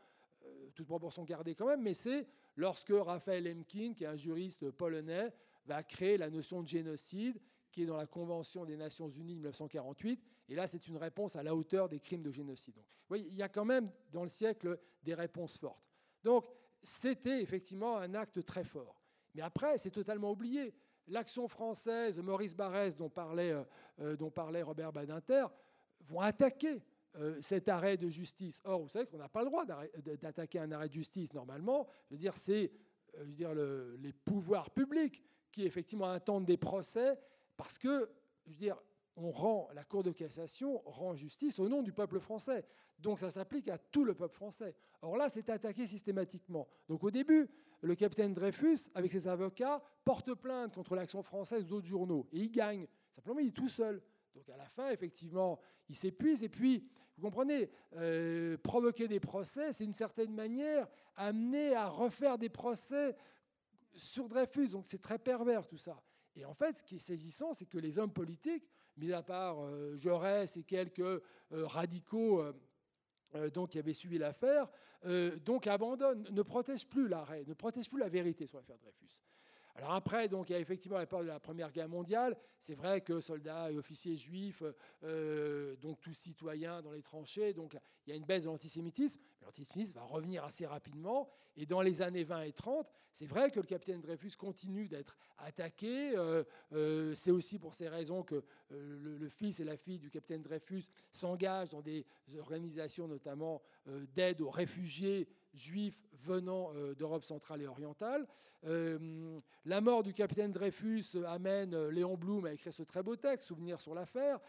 toute proportion gardée quand même, mais c'est lorsque Raphaël Lemkin, qui est un juriste polonais, va créer la notion de génocide, qui est dans la Convention des Nations Unies de 1948. Et là, c'est une réponse à la hauteur des crimes de génocide. Donc, il y a quand même dans le siècle des réponses fortes. Donc, c'était effectivement un acte très fort. Mais après, c'est totalement oublié. L'action française, Maurice Barrès, dont parlait, euh, euh, dont parlait Robert Badinter, vont attaquer euh, cet arrêt de justice. Or, vous savez qu'on n'a pas le droit d'attaquer un arrêt de justice normalement. Je veux dire, c'est dire, les pouvoirs publics qui effectivement attendent des procès parce que, je veux dire, on rend, la Cour de cassation rend justice au nom du peuple français. Donc ça s'applique à tout le peuple français. Or là, c'est attaqué systématiquement. Donc au début, le capitaine Dreyfus, avec ses avocats, porte plainte contre l'action française d'autres journaux. Et il gagne. Simplement, il est tout seul. Donc à la fin, effectivement, il s'épuise. Et puis, vous comprenez, euh, provoquer des procès, c'est une certaine manière amener à refaire des procès sur Dreyfus. Donc c'est très pervers tout ça. Et en fait, ce qui est saisissant, c'est que les hommes politiques, mis à part euh, Jaurès et quelques euh, radicaux donc, qui avaient suivi l'affaire, donc abandonnent, ne protègent plus l'arrêt, ne protègent plus la vérité sur l'affaire Dreyfus. Alors après, donc, il y a effectivement la peur de la Première Guerre mondiale. C'est vrai que soldats et officiers juifs, euh, donc tous citoyens dans les tranchées, donc il y a une baisse de l'antisémitisme. L'antisémitisme va revenir assez rapidement. Et dans les années 20 et 30, c'est vrai que le capitaine Dreyfus continue d'être attaqué. Euh, euh, c'est aussi pour ces raisons que le, fils et la fille du capitaine Dreyfus s'engagent dans des organisations notamment d'aide aux réfugiés juifs venant euh, d'Europe centrale et orientale. Euh, la mort du capitaine Dreyfus amène euh, Léon Blum à écrire ce très beau texte, Souvenirs sur l'affaire.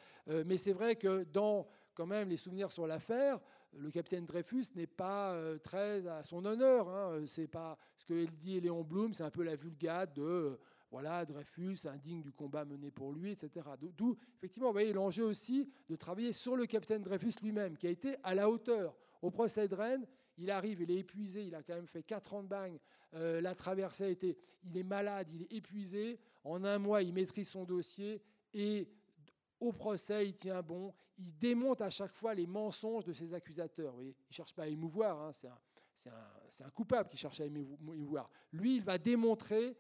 mais c'est vrai que dans quand même les souvenirs sur l'affaire, le capitaine Dreyfus n'est pas très à son honneur. Hein. C'est pas ce que dit Léon Blum, c'est un peu la vulgate de voilà, Dreyfus, indigne du combat mené pour lui, etc. D'où, effectivement, vous voyez l'enjeu aussi de travailler sur le capitaine Dreyfus lui-même, qui a été à la hauteur. Au procès de Rennes, il arrive, il est épuisé, il a quand même fait 4 ans de bagne, euh, la traversée a été, il est malade, il est épuisé. En un mois, il maîtrise son dossier et au procès, il tient bon, il démonte à chaque fois les mensonges de ses accusateurs. il ne cherche pas à émouvoir, hein, c'est un, coupable qui cherche à émouvoir. Lui, il va démontrer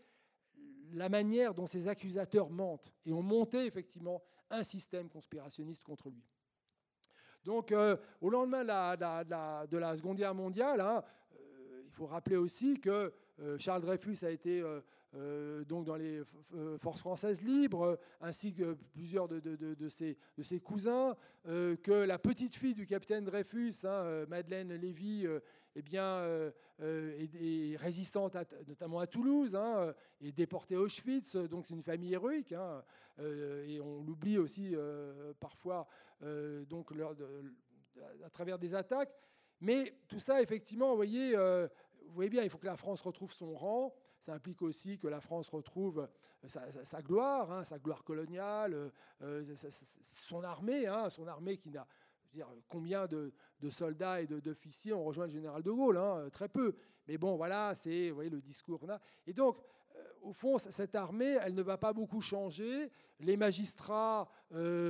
la manière dont ses accusateurs mentent et ont monté effectivement un système conspirationniste contre lui. Donc, euh, au lendemain de la, Seconde Guerre mondiale, hein, euh, il faut rappeler aussi que euh, Charles Dreyfus a été euh, donc dans les euh, forces françaises libres, ainsi que plusieurs de, ses, cousins, euh, que la petite fille du capitaine Dreyfus, hein, Madeleine Lévy, eh bien, est, résistante notamment à Toulouse, hein, est déportée à Auschwitz, donc c'est une famille héroïque, hein, et on l'oublie aussi parfois donc, à travers des attaques. Mais tout ça, effectivement, vous voyez, vous voyez bien, il faut que la France retrouve son rang. Ça implique aussi que la France retrouve euh, sa, gloire, hein, sa gloire coloniale, euh, euh, son armée, hein, son armée qui n'a combien de, soldats et d'officiers ont rejoint le général de Gaulle hein, Très peu. Mais bon, voilà, c'est le discours qu'on a. Et donc, au fond, cette armée, elle ne va pas beaucoup changer. Les magistrats,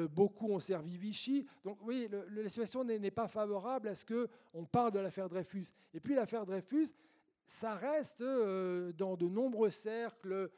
beaucoup ont servi Vichy. Donc, oui, la situation n'est pas favorable à ce qu'on parle de l'affaire Dreyfus. Et puis, l'affaire Dreyfus, ça reste euh, dans de nombreux cercles,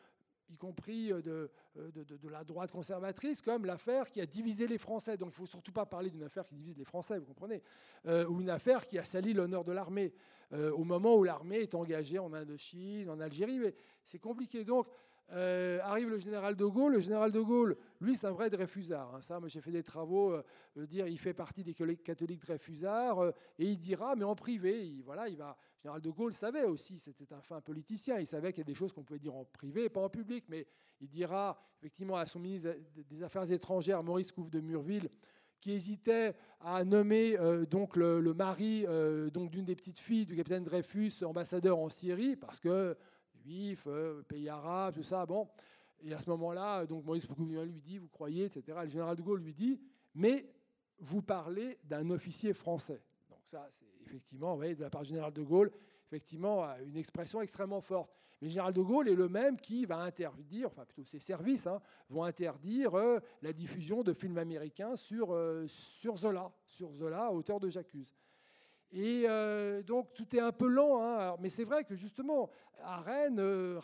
y compris euh, euh, de, de, la droite conservatrice, comme l'affaire qui a divisé les Français. Donc il ne faut surtout pas parler d'une affaire qui divise les Français, vous comprenez, ou une affaire qui a sali l'honneur de l'armée, au moment où l'armée est engagée en Indochine, en Algérie. Mais c'est compliqué. Donc euh, arrive le général de Gaulle. Le général de Gaulle, lui, c'est un vrai Dreyfusard. Hein. Ça, moi, j'ai fait des travaux. Euh, dire, il fait partie des catholiques Dreyfusards euh, et il dira, mais en privé, il, voilà, il va. Le général de Gaulle savait aussi, c'était un fin politicien. Il savait qu'il y a des choses qu'on pouvait dire en privé et pas en public. Mais il dira effectivement à son ministre des Affaires étrangères, Maurice Couve de Murville, qui hésitait à nommer donc le, le mari donc d'une des petites filles du capitaine Dreyfus ambassadeur en Syrie parce que euh, pays arabes, tout ça. Bon. Et à ce moment-là, donc Maurice Poucouvien lui dit, vous croyez, etc. le général de Gaulle lui dit, mais vous parlez d'un officier français. Donc ça, c'est effectivement, vous voyez, de la part du général de Gaulle, effectivement, une expression extrêmement forte. Mais le général de Gaulle est le même qui va interdire, enfin plutôt ses services hein, vont interdire euh, la diffusion de films américains sur, euh, sur Zola, sur Zola, auteur de J'accuse. Et euh, donc tout est un peu lent, hein. mais c'est vrai que justement, à Rennes, euh,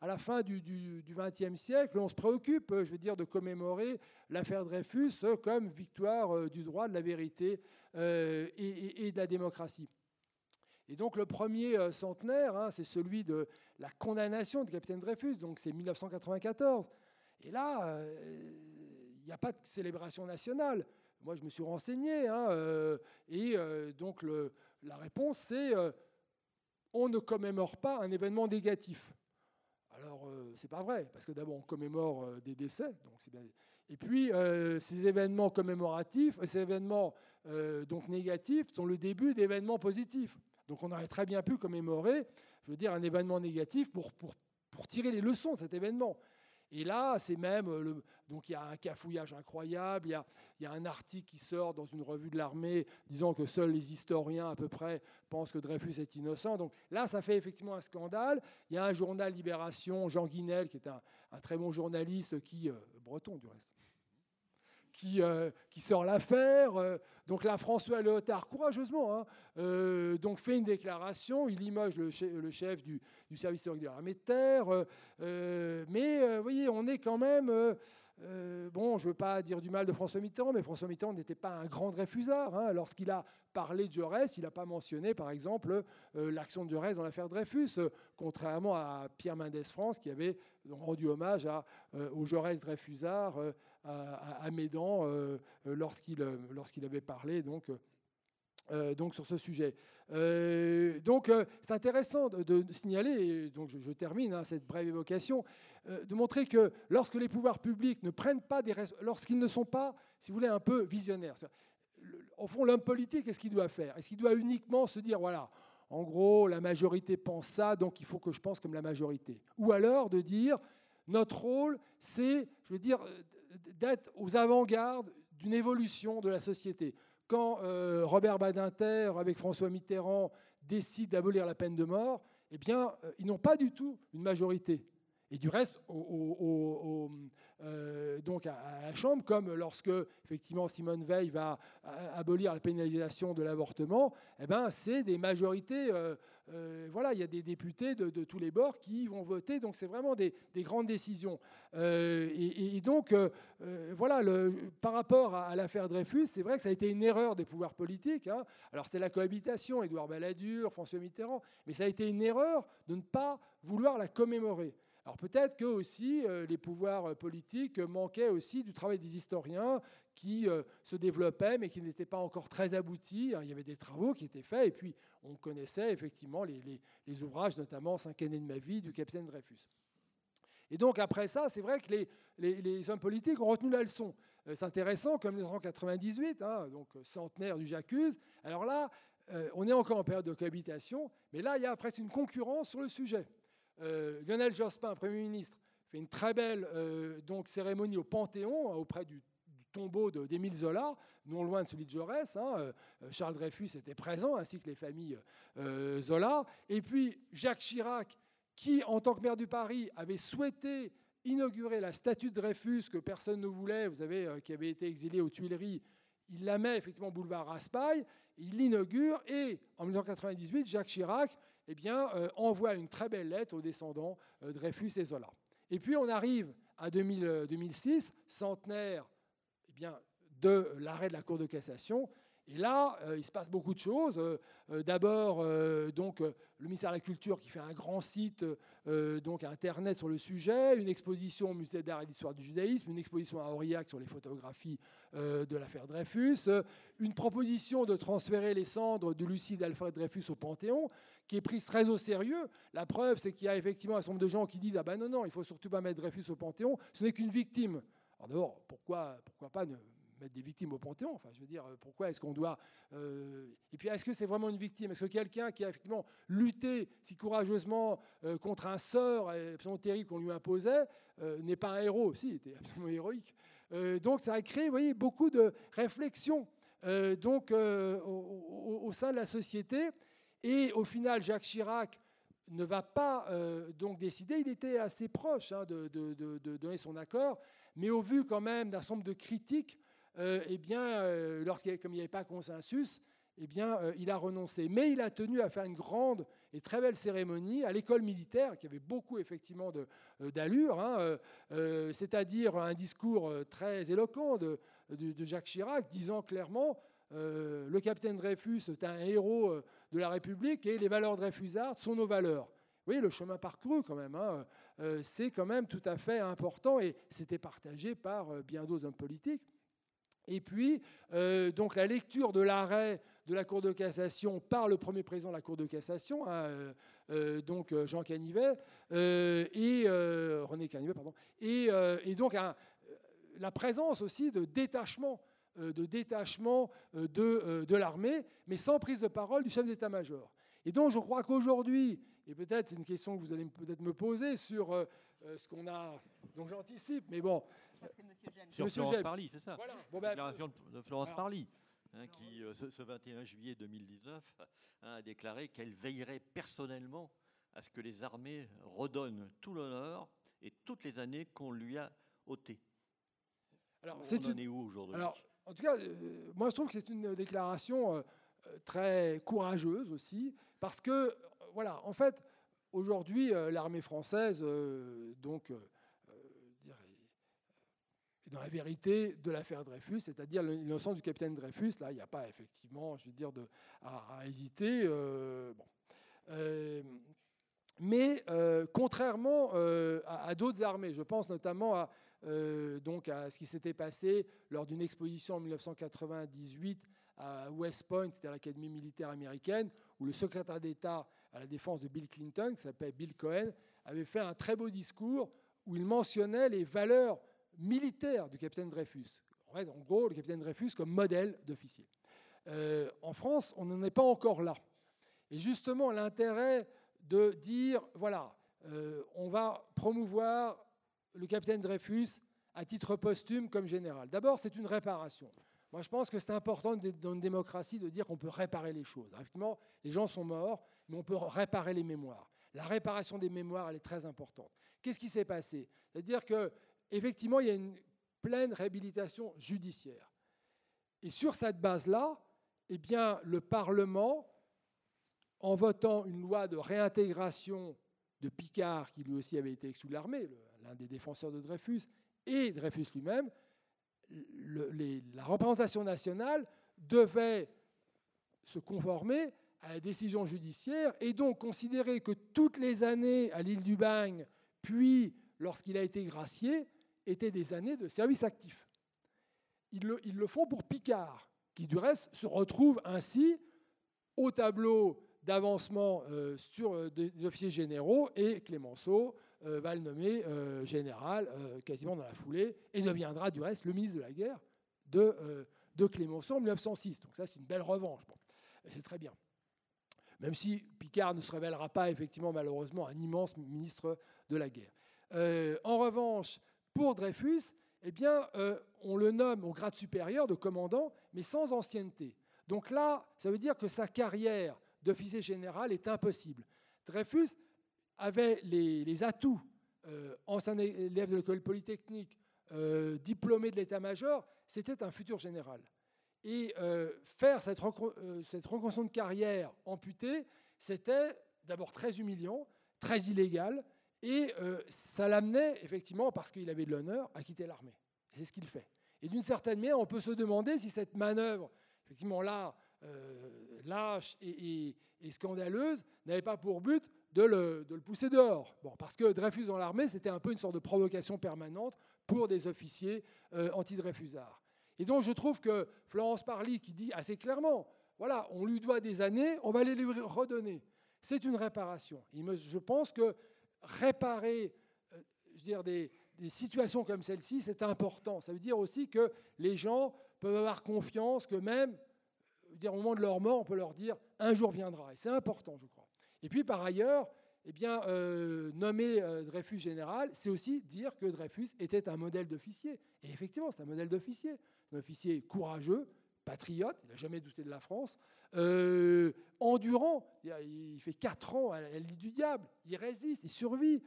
à la fin du XXe siècle, on se préoccupe, je veux dire, de commémorer l'affaire Dreyfus comme victoire euh, du droit, de la vérité et, de la démocratie. Et donc le premier centenaire, hein, c'est celui de la condamnation du capitaine Dreyfus, donc c'est 1994. Et là, il n'y a pas de célébration nationale. Moi, je me suis renseigné, hein, euh, et euh, donc la réponse, c'est euh, on ne commémore pas un événement négatif. Alors, c'est pas vrai, parce que d'abord, on commémore des décès, donc bien. Et puis, ces événements commémoratifs, ces événements donc négatifs, sont le début d'événements positifs. Donc, on aurait très bien pu commémorer, je veux dire, un événement négatif pour tirer les leçons de cet événement. Et là, c'est même. Euh, donc, il y a un cafouillage incroyable. Il y, a, il y, a, un article qui sort dans une revue de l'armée disant que seuls les historiens, à peu près, pensent que Dreyfus est innocent. Donc là, ça fait effectivement un scandale. Il y a un journal Libération, Jean Guinel, qui est un, très bon journaliste, qui. Euh, breton, du reste qui, euh, qui sort l'affaire. Euh, donc là, François Léotard, courageusement, hein, euh, donc fait une déclaration, il limoge le, chef du, service de l'armée de terre. mais vous voyez, on est quand même... bon, je ne veux pas dire du mal de François Mitterrand, mais François Mitterrand n'était pas un grand Dreyfusard. Hein. Lorsqu'il a parlé de Jaurès, il n'a pas mentionné, par exemple, l'action de Jaurès dans l'affaire Dreyfus, contrairement à Pierre Mendès France, qui avait rendu hommage au Jaurès Dreyfusard à, Médan euh, euh, lorsqu'il euh, lorsqu'il avait parlé donc, donc sur ce sujet. donc c'est intéressant de, signaler, et donc je, termine hein, cette brève évocation, de montrer que lorsque les pouvoirs publics ne prennent pas des lorsqu'ils ne sont pas, si vous voulez, un peu visionnaires. Au fond, l'homme politique, qu'est-ce qu'il doit faire? Est-ce qu'il doit uniquement se dire, voilà, en gros, la majorité pense ça, donc il faut que je pense comme la majorité? Ou alors de dire, notre rôle, c'est, je veux dire, d'être aux avant-gardes d'une évolution de la société. Quand euh, Robert Badinter, avec François Mitterrand, décide d'abolir la peine de mort, eh bien, euh, ils n'ont pas du tout une majorité. Et du reste, euh, donc à, la Chambre, comme lorsque effectivement Simone Veil va abolir la pénalisation de l'avortement, eh ben, c'est des majorités. Euh, euh, voilà, il y a des députés de, tous les bords qui vont voter, donc c'est vraiment des, grandes décisions. Et, donc, voilà, par rapport à, l'affaire Dreyfus, c'est vrai que ça a été une erreur des pouvoirs politiques. Hein. Alors c'était la cohabitation, Édouard Balladur, François Mitterrand, mais ça a été une erreur de ne pas vouloir la commémorer. Alors peut-être que aussi euh, les pouvoirs euh, politiques manquaient aussi du travail des historiens qui euh, se développaient mais qui n'étaient pas encore très aboutis. Hein, il y avait des travaux qui étaient faits et puis on connaissait effectivement les, ouvrages, notamment Cinq années de ma vie du capitaine Dreyfus. Et donc après ça, c'est vrai que les, hommes politiques ont retenu la leçon. C'est intéressant, comme 1998, hein, donc centenaire du J'accuse. Alors là, on est encore en période de cohabitation, mais là, il y a presque une concurrence sur le sujet. Euh, Lionel Jospin, Premier ministre, fait une très belle euh, donc, cérémonie au Panthéon hein, auprès du, tombeau d'Émile Zola, non loin de celui de Jaurès. Hein, euh, Charles Dreyfus était présent, ainsi que les familles Zola. Et puis Jacques Chirac, qui, en tant que maire du Paris, avait souhaité inaugurer la statue de Dreyfus que personne ne voulait, qui avait été exilé aux Tuileries. Il la met effectivement boulevard Raspail, il l'inaugure et en 1998, Jacques Chirac eh bien, euh, envoie une très belle lettre aux descendants euh, Dreyfus et Zola. Et puis on arrive à 2006, euh, centenaire eh bien, de l'arrêt de la Cour de cassation, et là, il se passe beaucoup de choses. D'abord, donc le ministère de la Culture qui fait un grand site donc internet sur le sujet, une exposition au musée d'art et d'histoire du judaïsme, une exposition à Aurillac sur les photographies de l'affaire Dreyfus, une proposition de transférer les cendres de Lucie d'Alfred Dreyfus au Panthéon, qui est prise très au sérieux. La preuve, c'est qu'il y a effectivement un certain nombre de gens qui disent ah ben non non, il faut surtout pas mettre Dreyfus au Panthéon. Ce n'est qu'une victime. Alors d'abord, pourquoi pourquoi pas ne mettre des victimes au Panthéon? Enfin, je veux dire, pourquoi est-ce qu'on doit... Euh, et puis, est-ce que c'est vraiment une victime? Est-ce que quelqu'un qui a effectivement lutté si courageusement euh, contre un sort absolument terrible qu'on lui imposait euh, n'est pas un héros? Si, il était absolument héroïque. donc, ça a créé, vous voyez, beaucoup de réflexions donc, au, sein de la société. Et au final, Jacques Chirac ne va pas donc décider. Il était assez proche hein, de, de, donner son accord, mais au vu quand même d'un certain nombre de critiques euh, eh bien, euh, lorsqu'il comme il n'y avait pas consensus, eh bien, euh, il a renoncé. Mais il a tenu à faire une grande et très belle cérémonie à l'école militaire, qui avait beaucoup effectivement d'allure, hein, c'est-à-dire un discours très éloquent de, Jacques Chirac, disant clairement le capitaine Dreyfus est un héros de la République et les valeurs dreyfusardes sont nos valeurs. Voyez, le chemin parcouru quand même, hein, c'est quand même tout à fait important et c'était partagé par bien d'autres hommes politiques. Et puis, euh, donc la lecture de l'arrêt de la Cour de cassation par le premier président de la Cour de cassation, hein, euh, euh, donc Jean Canivet, et René Canivet, pardon, et, donc la présence aussi de détachement, de détachement de, de l'armée, mais sans prise de parole du chef d'état-major. Et donc je crois qu'aujourd'hui, et peut-être c'est une question que vous allez peut-être me poser sur ce qu'on a, donc j'anticipe, mais bon, c'est Monsieur Florence Parly, c'est ça voilà. bon, ben, Déclaration de Florence Parly. Hein, qui, euh, ce, 21 juillet 2019, hein, a déclaré qu'elle veillerait personnellement à ce que les armées redonnent tout l'honneur et toutes les années qu'on lui a ôté. Alors, On en est où aujourd'hui? Alors, en tout cas, euh, moi je trouve que c'est une déclaration euh, très courageuse aussi, parce que, voilà, en fait, aujourd'hui, l'armée française, donc dans la vérité de l'affaire Dreyfus, c'est-à-dire l'innocence du capitaine Dreyfus. Là, il n'y a pas effectivement, je veux dire, à, hésiter. Euh. Euh, mais euh, contrairement à, d'autres armées, je pense notamment à, donc à ce qui s'était passé lors d'une exposition en 1998 à West Point, c'était l'Académie militaire américaine, où le secrétaire d'État à la défense de Bill Clinton, qui s'appelle Bill Cohen, avait fait un très beau discours où il mentionnait les valeurs militaire du capitaine Dreyfus. En gros, le capitaine Dreyfus comme modèle d'officier. Euh, en France, on n'en est pas encore là. Et justement, l'intérêt de dire, voilà, euh, on va promouvoir le capitaine Dreyfus à titre posthume comme général. D'abord, c'est une réparation. Moi, je pense que c'est important dans une démocratie de dire qu'on peut réparer les choses. Effectivement, les gens sont morts, mais on peut réparer les mémoires. La réparation des mémoires, elle est très importante. Qu'est-ce qui s'est passé? C'est-à-dire qu'effectivement, il y a une pleine réhabilitation judiciaire. Et sur cette base-là, eh bien, le Parlement, en votant une loi de réintégration de Picard, qui lui aussi avait été exclu de l'armée, l'un des défenseurs de Dreyfus, et Dreyfus lui-même, la représentation nationale devait se conformer à la décision judiciaire et donc considérer que toutes les années à l'île du Bagne, puis lorsqu'il a été gracié, étaient des années de service actif. Ils le, font pour Picard, qui du reste se retrouve ainsi au tableau d'avancement euh, sur euh, des officiers généraux et Clémenceau euh, va le nommer général quasiment dans la foulée et deviendra du reste le ministre de la guerre de, de Clémenceau en 1906. Donc ça c'est une belle revanche. C'est très bien. Même si Picard ne se révélera pas effectivement malheureusement un immense ministre de la guerre. en revanche, pour Dreyfus, eh bien, on le nomme au grade supérieur de commandant, mais sans ancienneté. Donc là, ça veut dire que sa carrière d'officier général est impossible. Dreyfus avait les, atouts, euh, ancien élève de l'école polytechnique, euh, diplômé de l'état-major, c'était un futur général. Et euh, faire cette, cette reconstruction de carrière amputée, c'était d'abord très humiliant, très illégal, et ça l'amenait effectivement, parce qu'il avait de l'honneur, à quitter l'armée. C'est ce qu'il fait. Et d'une certaine manière, on peut se demander si cette manœuvre, effectivement là, euh, lâche et, scandaleuse n'avait pas pour but de le, pousser dehors. Bon, parce que Dreyfus dans l'armée, c'était un peu une sorte de provocation permanente pour des officiers euh, anti-Dreyfusards. Et donc je trouve que Florence Parly, qui dit assez clairement, voilà, on lui doit des années, on va les lui redonner. C'est une réparation. je pense que réparer euh, je veux dire, des, des situations comme celle-ci, c'est important. Ça veut dire aussi que les gens peuvent avoir confiance que même au moment de leur mort, on peut leur dire un jour viendra. Et c'est important, je crois. Et puis par ailleurs, eh bien, euh, nommer euh, Dreyfus général, c'est aussi dire que Dreyfus était un modèle d'officier. Et effectivement, c'est un modèle d'officier. Un officier courageux, patriote, il n'a jamais douté de la France, euh, endurant, il fait quatre ans à l'île du diable, il résiste, il survit,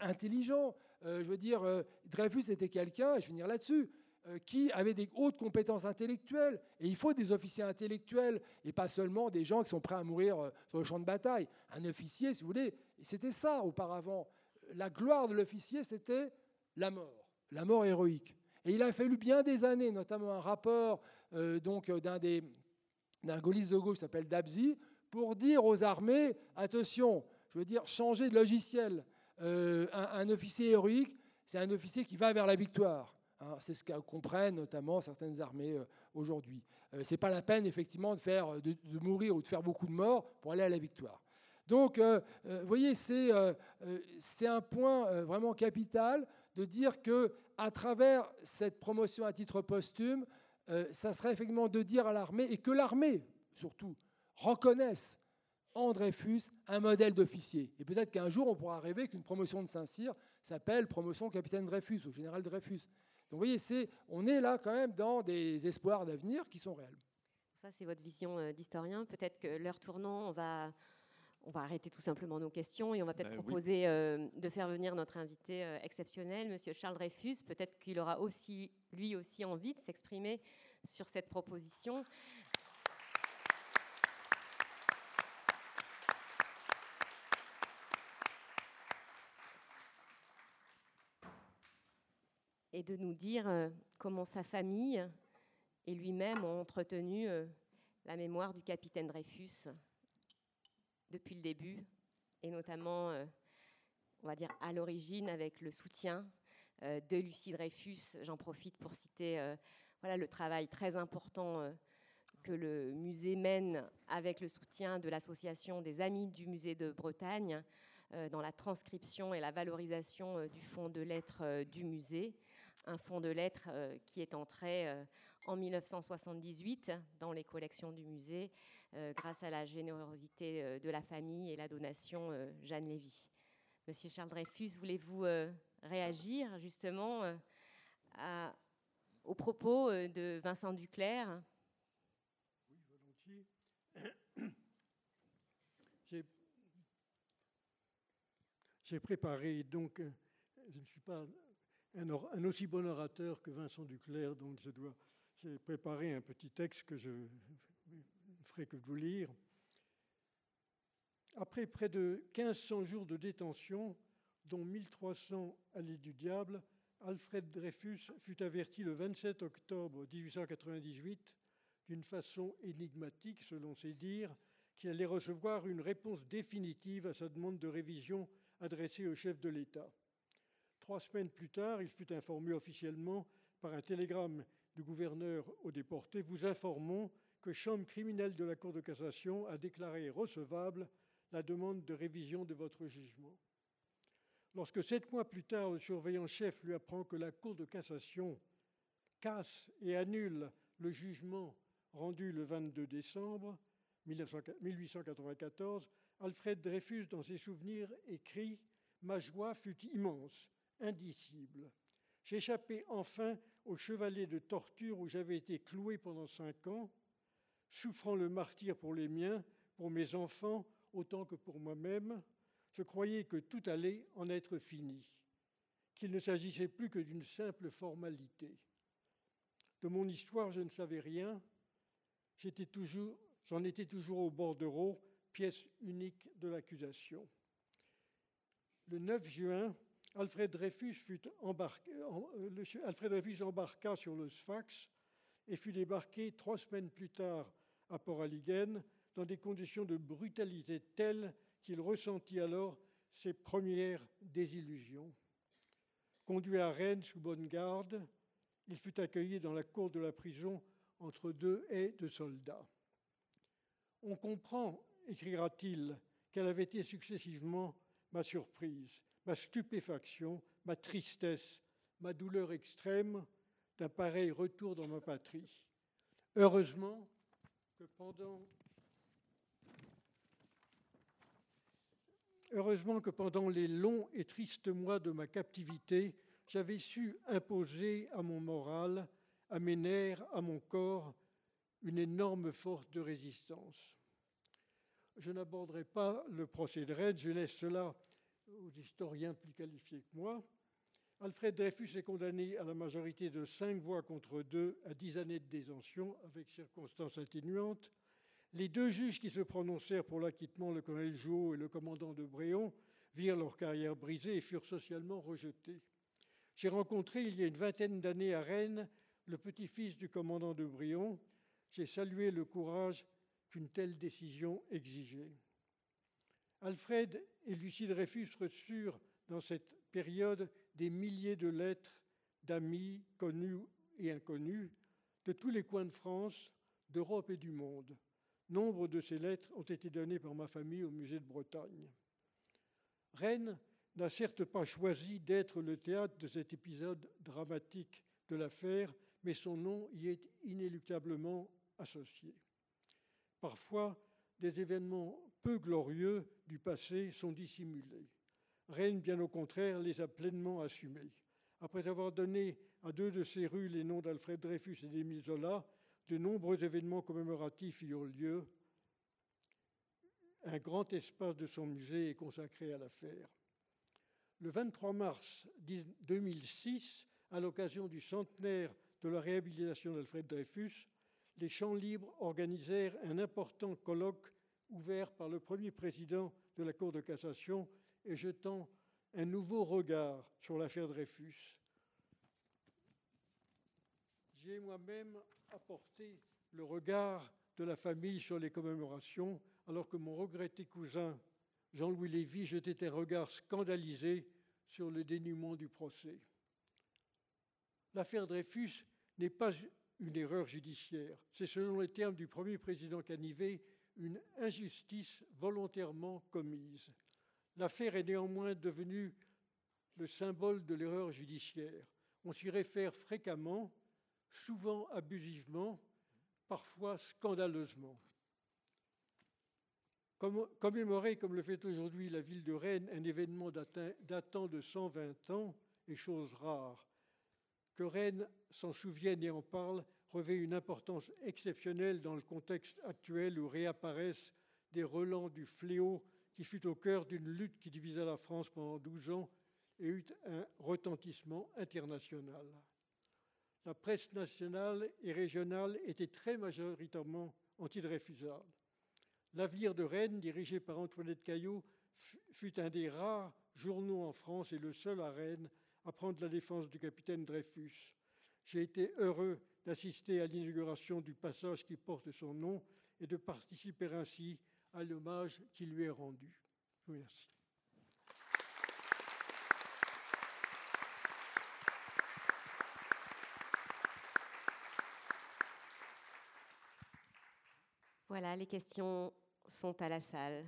intelligent. je veux dire, Dreyfus était quelqu'un, je vais venir là-dessus, qui avaient des hautes compétences intellectuelles. Et il faut des officiers intellectuels et pas seulement des gens qui sont prêts à mourir euh, sur le champ de bataille. Un officier, si vous voulez, c'était ça auparavant. La gloire de l'officier, c'était la mort, la mort héroïque. Et il a fallu bien des années, notamment un rapport euh, donc d'un des d'un gaulliste de gauche qui s'appelle Dabzi, pour dire aux armées attention, je veux dire changer de logiciel. un officier héroïque, c'est un officier qui va vers la victoire. Hein, c'est ce que comprennent notamment certaines armées euh, aujourd'hui. Euh, ce n'est pas la peine, effectivement, de, faire, euh, de, mourir ou de faire beaucoup de morts pour aller à la victoire. Donc, vous voyez, c'est un point vraiment capital de dire que à travers cette promotion à titre posthume, ça serait effectivement de dire à l'armée, et que l'armée, surtout, reconnaisse en Dreyfus un modèle d'officier. Et peut-être qu'un jour, on pourra rêver qu'une promotion de Saint-Cyr s'appelle promotion capitaine Dreyfus ou général Dreyfus. Donc vous voyez, on est là quand même dans des espoirs d'avenir qui sont réels. Ça, c'est votre vision euh, d'historien. Peut-être que l'heure tournant, on va, on va arrêter tout simplement nos questions et on va peut-être ben proposer euh, de faire venir notre invité euh, exceptionnel, Monsieur Charles Dreyfus. Peut-être qu'il aura aussi, lui aussi, envie de s'exprimer sur cette proposition. De nous dire euh, comment sa famille et lui-même ont entretenu euh, la mémoire du capitaine Dreyfus depuis le début, et notamment, euh, on va dire, à l'origine avec le soutien de Lucie Dreyfus. J'en profite pour citer voilà, le travail très important que le musée mène avec le soutien de l'association des Amis du musée de Bretagne dans la transcription et la valorisation du fonds de lettres du musée un fonds de lettres euh, qui est entré euh, en 1978 dans les collections du musée euh, grâce à la générosité de la famille et la donation Jeanne Lévy. Monsieur Charles Dreyfus, voulez-vous réagir justement à, aux propos de Vincent Duclerc? Oui, volontiers. j'ai préparé, donc, je ne suis pas un, aussi bon orateur que Vincent Duclerc, donc je dois, j'ai préparé un petit texte que je ne ferai que vous lire. Après près de 1500 jours de détention, dont 1300 à l'île du Diable, Alfred Dreyfus fut averti le 27 octobre 1898, d'une façon énigmatique selon ses dires, qu'il allait recevoir une réponse définitive à sa demande de révision adressée au chef de l'État. Trois semaines plus tard, il fut informé officiellement par un télégramme du gouverneur aux déportés, vous informons que Chambre criminelle de la Cour de cassation a déclaré recevable la demande de révision de votre jugement. Lorsque sept mois plus tard, le surveillant-chef lui apprend que la Cour de cassation casse et annule le jugement rendu le 22 décembre 1894, Alfred Dreyfus, dans ses souvenirs, écrit Ma joie fut immense, indicible. J'échappais enfin au chevalet de torture où j'avais été cloué pendant cinq ans, souffrant le martyr pour les miens, pour mes enfants, autant que pour moi-même, je croyais que tout allait en être fini, qu'il ne s'agissait plus que d'une simple formalité. De mon histoire, je ne savais rien. J'en étais toujours au bordereau, pièce unique de l'accusation. Le 9 juin, Euh, Alfred Dreyfus embarqua sur le Sfax et fut débarqué trois semaines plus tard à Port-Aliguen dans des conditions de brutalité telles qu'il ressentit alors ses premières désillusions. Conduit à Rennes sous bonne garde, il fut accueilli dans la cour de la prison entre deux haies de soldats. On comprend, écrira-t-il, quelle avait été successivement ma surprise, ma stupéfaction, ma tristesse, ma douleur extrême d'un pareil retour dans ma patrie. Heureusement que pendant les longs et tristes mois de ma captivité, j'avais su imposer à mon moral, à mes nerfs, à mon corps, une énorme force de résistance. Je n'aborderai pas le procès de je laisse cela aux historiens plus qualifiés que moi. Alfred Dreyfus est condamné à la majorité de cinq voix contre deux à dix années de détention avec circonstances atténuantes. Les deux juges qui se prononcèrent pour l'acquittement, le colonel Jouot et le commandant de Bréon, virent leur carrière brisée et furent socialement rejetés. J'ai rencontré il y a une vingtaine d'années à Rennes le petit-fils du commandant de Bréon. J'ai salué le courage qu'une telle décision exigeait. Alfred et Lucie Dreyfus reçurent dans cette période des milliers de lettres d'amis connus et inconnus de tous les coins de France, d'Europe et du monde. Nombre de ces lettres ont été données par ma famille au musée de Bretagne. Rennes n'a certes pas choisi d'être le théâtre de cet épisode dramatique de l'affaire, mais son nom y est inéluctablement associé. Parfois, des événements peu glorieux du passé sont dissimulés. Rennes, bien au contraire, les a pleinement assumés. Après avoir donné à deux de ses rues les noms d'Alfred Dreyfus et d'Émile Zola, de nombreux événements commémoratifs y ont lieu. Un grand espace de son musée est consacré à l'affaire. Le 23 mars 2006, à l'occasion du centenaire de la réhabilitation d'Alfred Dreyfus, les Champs libres organisèrent un important colloque ouvert par le premier président de la Cour de cassation et jetant un nouveau regard sur l'affaire Dreyfus. J'ai moi-même apporté le regard de la famille sur les commémorations, alors que mon regretté cousin Jean-Louis Lévy jetait un regard scandalisé sur le dénouement du procès. L'affaire Dreyfus n'est pas une erreur judiciaire, c'est selon les termes du premier président Canivet une injustice volontairement commise. L'affaire est néanmoins devenue le symbole de l'erreur judiciaire. On s'y réfère fréquemment souvent abusivement, parfois scandaleusement. Commémorer, comme le fait aujourd'hui la ville de Rennes, un événement datant de 120 ans est chose rare. Que Rennes s'en souvienne et en parle revêt une importance exceptionnelle dans le contexte actuel où réapparaissent des relents du fléau qui fut au cœur d'une lutte qui divisa la France pendant 12 ans et eut un retentissement international. La presse nationale et régionale était très majoritairement anti-dreyfusarde. L'avenir de Rennes, dirigé par Antoinette Caillot, fut un des rares journaux en France et le seul à Rennes à prendre la défense du capitaine Dreyfus. J'ai été heureux d'assister à l'inauguration du passage qui porte son nom et de participer ainsi à l'hommage qui lui est rendu. Je vous remercie. Voilà, les questions sont à la salle.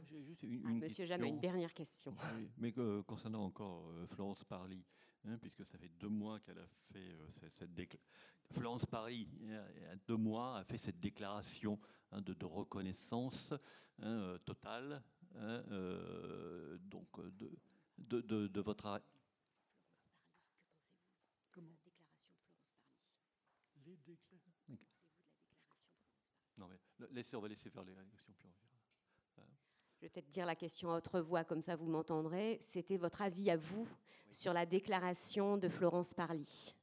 Ah, monsieur Jamais, une dernière question. mais euh, concernant encore euh, Florence Parly, hein, puisque ça fait deux mois qu'elle a fait euh, cette, déclaration. Florence Parly, il y a deux mois, a fait cette déclaration hein, de, reconnaissance hein, totale donc de, de, de, votre. Comment? Déclaration de Florence Parly. Les non, mais laissez, on va laisser faire les questions, puis hein. Vais peut-être dire la question à autre voix, comme ça vous m'entendrez. C'était votre avis à vous sur la déclaration de Florence Parly.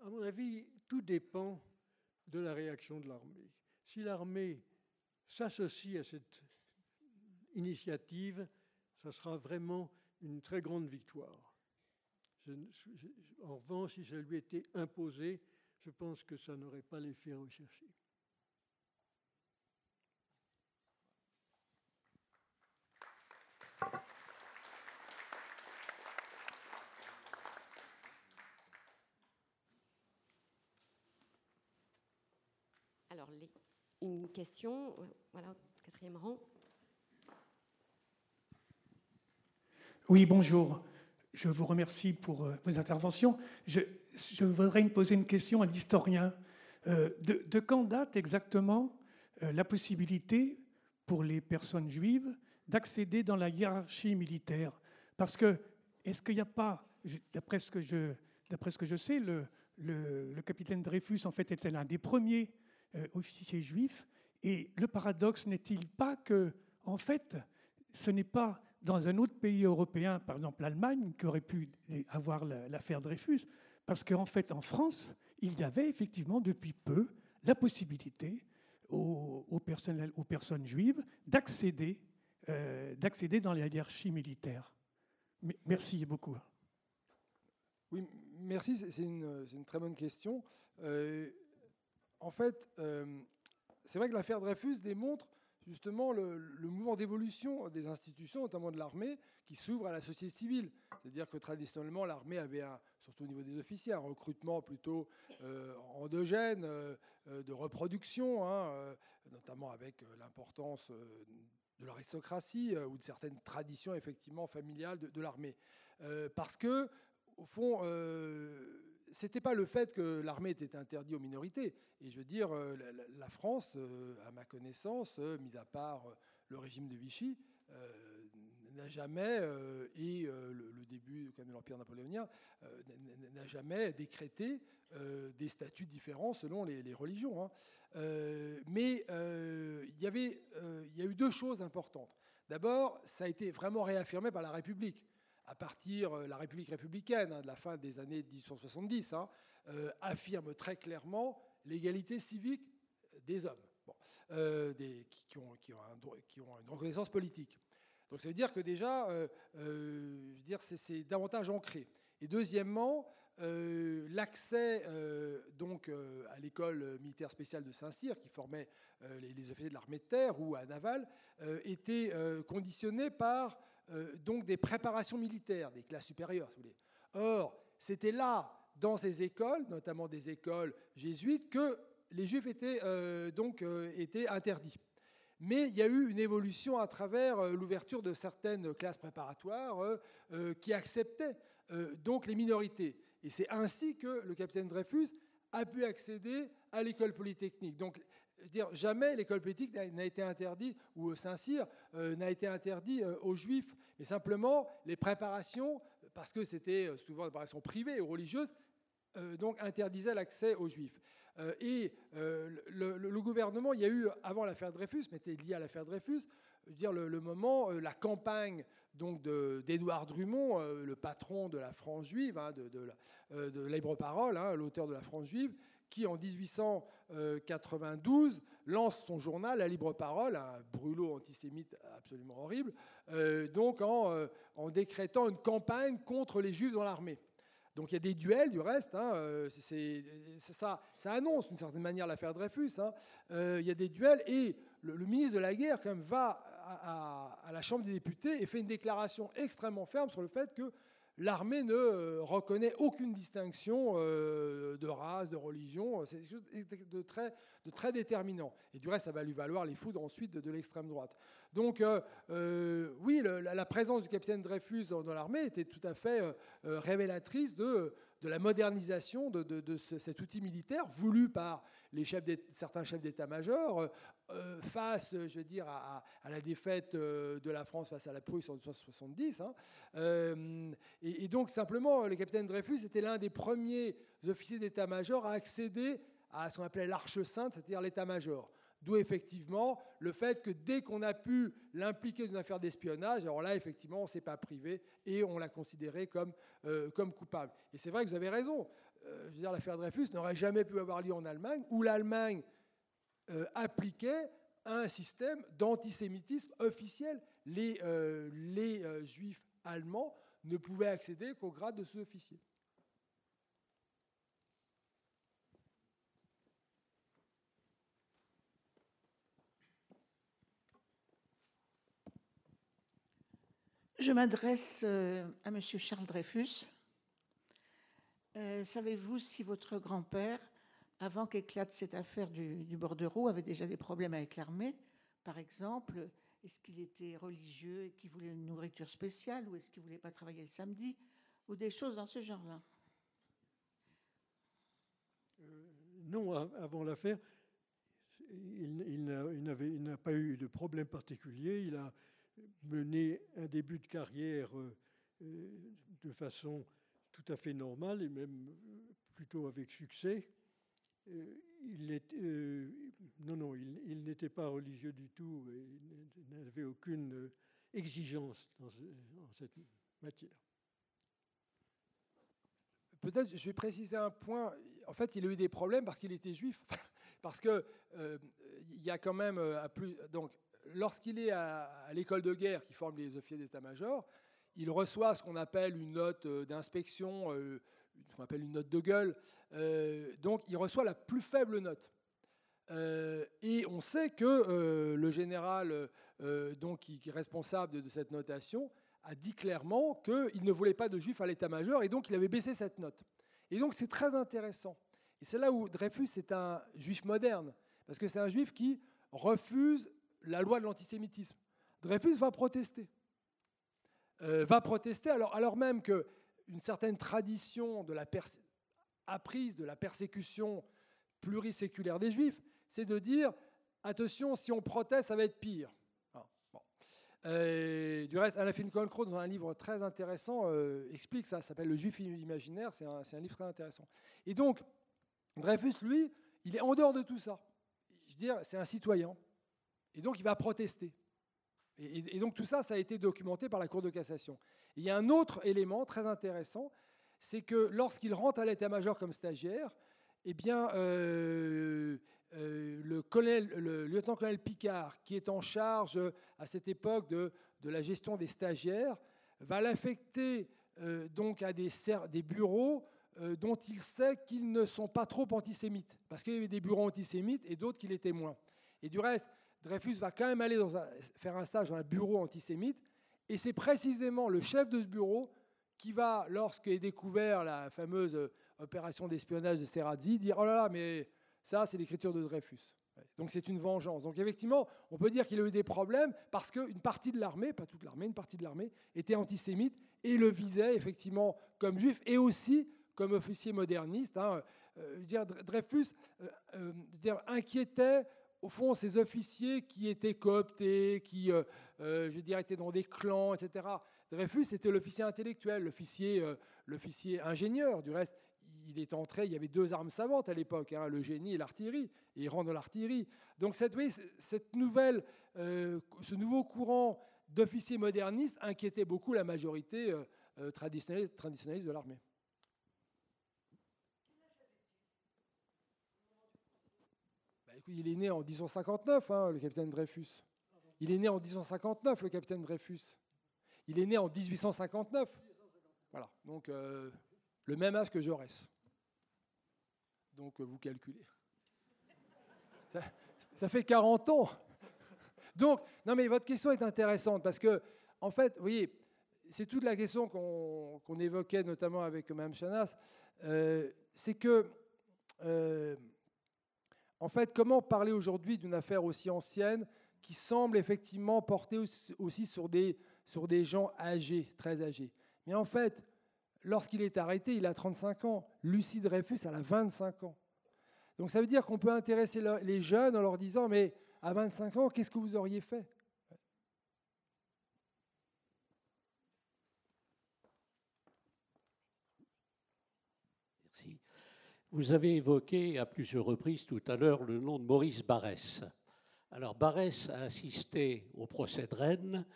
À mon avis, tout dépend de la réaction de l'armée. Si l'armée s'associe à cette initiative, ça sera vraiment une très grande victoire en revanche, si ça lui était imposé, je pense que ça n'aurait pas l'effet recherché. Alors, une question, voilà, quatrième rang. Oui, bonjour. Je vous remercie pour euh, vos interventions. Je, voudrais poser une question à l'historien. Euh, de, quand date exactement euh, la possibilité pour les personnes juives d'accéder dans la hiérarchie militaire? Parce que, est-ce qu'il n'y a pas, d'après ce, que je, ce que je sais, le, le, capitaine Dreyfus, en fait, était l'un des premiers officiers juifs. Et le paradoxe n'est-il pas que, en fait, ce n'est pas dans un autre pays européen, par exemple l'Allemagne, qui aurait pu avoir l'affaire Dreyfus, parce qu'en fait, en France, il y avait effectivement depuis peu la possibilité aux, personnes, juives d'accéder euh, d'accéder dans la hiérarchie militaire. Merci beaucoup. Oui, merci, c'est une, une, très bonne question. Euh, en fait, euh, c'est vrai que l'affaire Dreyfus démontre justement le, mouvement d'évolution des institutions, notamment de l'armée, qui s'ouvre à la société civile. C'est-à-dire que traditionnellement, l'armée avait, un, surtout au niveau des officiers, un recrutement plutôt euh, endogène, euh, euh, de reproduction, hein, notamment avec l'importance de l'aristocratie ou de certaines traditions effectivement familiales de, de l'armée. parce que, au fond, c'était pas le fait que l'armée était interdite aux minorités. Et je veux dire, euh, la, France, euh, à ma connaissance, euh, mis à part le régime de Vichy, n'a jamais, et le, début de l'Empire napoléonien, n'a jamais décrété des statuts différents selon les, religions. Hein. mais il y il y a eu deux choses importantes. D'abord, ça a été vraiment réaffirmé par la République à partir de euh, la République républicaine hein, de la fin des années 1870, hein, euh, affirme très clairement l'égalité civique des hommes, euh, des, qui, ont, qui, ont une reconnaissance politique. Donc ça veut dire que déjà, c'est davantage ancré. Et deuxièmement, l'accès donc à l'école militaire spéciale de Saint-Cyr, qui formait les, les, officiers de l'armée de terre ou à Naval, était conditionné par euh, donc des préparations militaires, des classes supérieures, si vous voulez. Or, c'était là, dans ces écoles, notamment des écoles jésuites, que les juifs étaient euh, donc euh, étaient interdits. Mais il y a eu une évolution à travers l'ouverture de certaines classes préparatoires qui acceptaient donc les minorités. Et c'est ainsi que le capitaine Dreyfus a pu accéder à l'école polytechnique. Donc jamais l'école politique n'a été interdite, ou Saint-Cyr euh, n'a été interdit euh, aux juifs, mais simplement les préparations, parce que c'était euh, souvent des préparations privées ou religieuses, donc interdisaient l'accès aux juifs. et le, gouvernement, il y a eu, avant l'affaire Dreyfus, mais c'était lié à l'affaire Dreyfus, dire le, moment, la campagne donc d'Édouard Drummond, le patron de la France juive, hein, de, Libre Parole, hein, l'auteur de la France juive, qui en 1892 lance son journal La Libre Parole, un brûlot antisémite absolument horrible, euh, donc euh, en, décrétant une campagne contre les juifs dans l'armée. Donc il y a des duels du reste, hein, euh, ça, ça annonce d'une certaine manière l'affaire Dreyfus. Hein. il y a des duels et le, ministre de la guerre quand même va à, la Chambre des députés et fait une déclaration extrêmement ferme sur le fait que l'armée ne euh, reconnaît aucune distinction euh, de race, de religion. C'est quelque chose de très, déterminant. Et du reste, ça va lui valoir les foudres ensuite de, l'extrême droite. Donc, euh, oui, la, présence du capitaine Dreyfus dans, l'armée était tout à fait révélatrice de, la modernisation de, cet outil militaire voulu par les chefs certains chefs d'état-major, euh, face, je veux dire, à, la défaite euh, de la France face à la Prusse en 1970. Hein. Euh, et, donc, simplement, le capitaine Dreyfus était l'un des premiers officiers d'état-major à accéder à ce qu'on appelait l'arche sainte, c'est-à-dire l'état-major. D'où effectivement le fait que dès qu'on a pu l'impliquer dans une affaire d'espionnage, alors là, effectivement, on ne s'est pas privé et on l'a considéré comme, comme coupable. Et c'est vrai que vous avez raison. Dire, l'affaire Dreyfus n'aurait jamais pu avoir lieu en Allemagne, où l'Allemagne euh, appliquait un système d'antisémitisme officiel. Les, euh, les euh, juifs allemands ne pouvaient accéder qu'au grade de sous-officier. Je m'adresse à M. Charles Dreyfus. Savez-vous si votre grand-père avant qu'éclate cette affaire du, du, bordereau, avait déjà des problèmes avec l'armée? Par exemple, est-ce qu'il était religieux et qu'il voulait une nourriture spéciale ou est-ce qu'il ne voulait pas travailler le samedi? Ou des choses dans ce genre-là? Euh, Non, avant l'affaire, il, il n'a pas eu de problème particulier. Il a mené un début de carrière euh, de façon tout à fait normale et même plutôt avec succès. Euh, il euh, non, non, il, n'était pas religieux du tout et n'avait aucune exigence dans, cette matière. Peut-être, je vais préciser un point. En fait, il a eu des problèmes parce qu'il était juif. parce que euh, il y a quand même à plus. Donc, lorsqu'il est à, l'école de guerre qui forme les officiers d'état-major, il reçoit ce qu'on appelle une note d'inspection ce qu'on appelle une note de gueule. Euh, donc il reçoit la plus faible note. Euh, et on sait que euh, le général donc, qui, est responsable de, cette notation a dit clairement qu'il ne voulait pas de juifs à l'état-major et donc il avait baissé cette note. Et donc c'est très intéressant. Et c'est là où Dreyfus est un juif moderne, parce que c'est un juif qui refuse la loi de l'antisémitisme. Dreyfus va protester. Va protester alors, alors même que une certaine tradition de la apprise de la persécution pluriséculaire des Juifs, c'est de dire attention, si on proteste, ça va être pire. Ah, euh, du reste, Alain Finkielkraut, dans un livre très intéressant, euh, explique ça, ça s'appelle Le Juif imaginaire, c'est un, un, livre très intéressant. Et donc, Dreyfus, lui, il est en dehors de tout ça. Je veux dire, c'est un citoyen. Et donc, il va protester. Et, donc tout ça, ça a été documenté par la Cour de cassation. il y a un autre élément très intéressant, c'est que lorsqu'il rentre à l'état-major comme stagiaire, eh bien, euh, euh, le, lieutenant-colonel Picard, qui est en charge à cette époque de, la gestion des stagiaires, va l'affecter euh, donc à des, des bureaux dont il sait qu'ils ne sont pas trop antisémites, parce qu'il y avait des bureaux antisémites et d'autres qui l'étaient moins. Et du reste, Dreyfus va quand même aller faire un stage dans un bureau antisémite, et c'est précisément le chef de ce bureau qui va, lorsqu'est découvert la fameuse euh, opération d'espionnage de Serrazzi, dire Oh là là, mais ça, c'est l'écriture de Dreyfus. Donc c'est une vengeance. Donc effectivement, on peut dire qu'il a eu des problèmes parce qu'une partie de l'armée, pas toute l'armée, une partie de l'armée était antisémite et le visait effectivement comme juif et aussi comme officier moderniste. Hein. Euh, dire, Dreyfus euh, dire, inquiétait au fond, ces officiers qui étaient cooptés, qui, euh, euh, je dirais, étaient dans des clans, etc. Dreyfus était l'officier intellectuel, l'officier, euh, l'officier ingénieur. Du reste, il est entré, il y avait deux armes savantes à l'époque, hein, le génie et l'artillerie, et il rentre dans l'artillerie. Donc cette, nouvelle, ce nouveau courant d'officiers modernistes inquiétait beaucoup la majorité traditionnaliste, traditionnaliste de l'armée. Il est né en 1859, hein, le capitaine Dreyfus. Il est né en 1859, le capitaine Dreyfus. Il est né en 1859. Voilà, donc euh, le même âge que Jaurès. Donc euh, vous calculez. Ça, fait 40 ans. Donc, non mais votre question est intéressante parce que, en fait, vous voyez, c'est toute la question qu'on évoquait notamment avec Mme Chanas, euh, c'est que, en fait, comment parler aujourd'hui d'une affaire aussi ancienne qui semble effectivement porter aussi sur des, gens âgés, très âgés? Mais en fait, lorsqu'il est arrêté, il a 35 ans. Lucie Dreyfus, elle a 25 ans. Donc ça veut dire qu'on peut intéresser les jeunes en leur disant, mais à 25 ans, qu'est-ce que vous auriez fait Merci. Vous avez évoqué à plusieurs reprises tout à l'heure le nom de Maurice Barrès. Alors Barès a assisté au procès de Rennes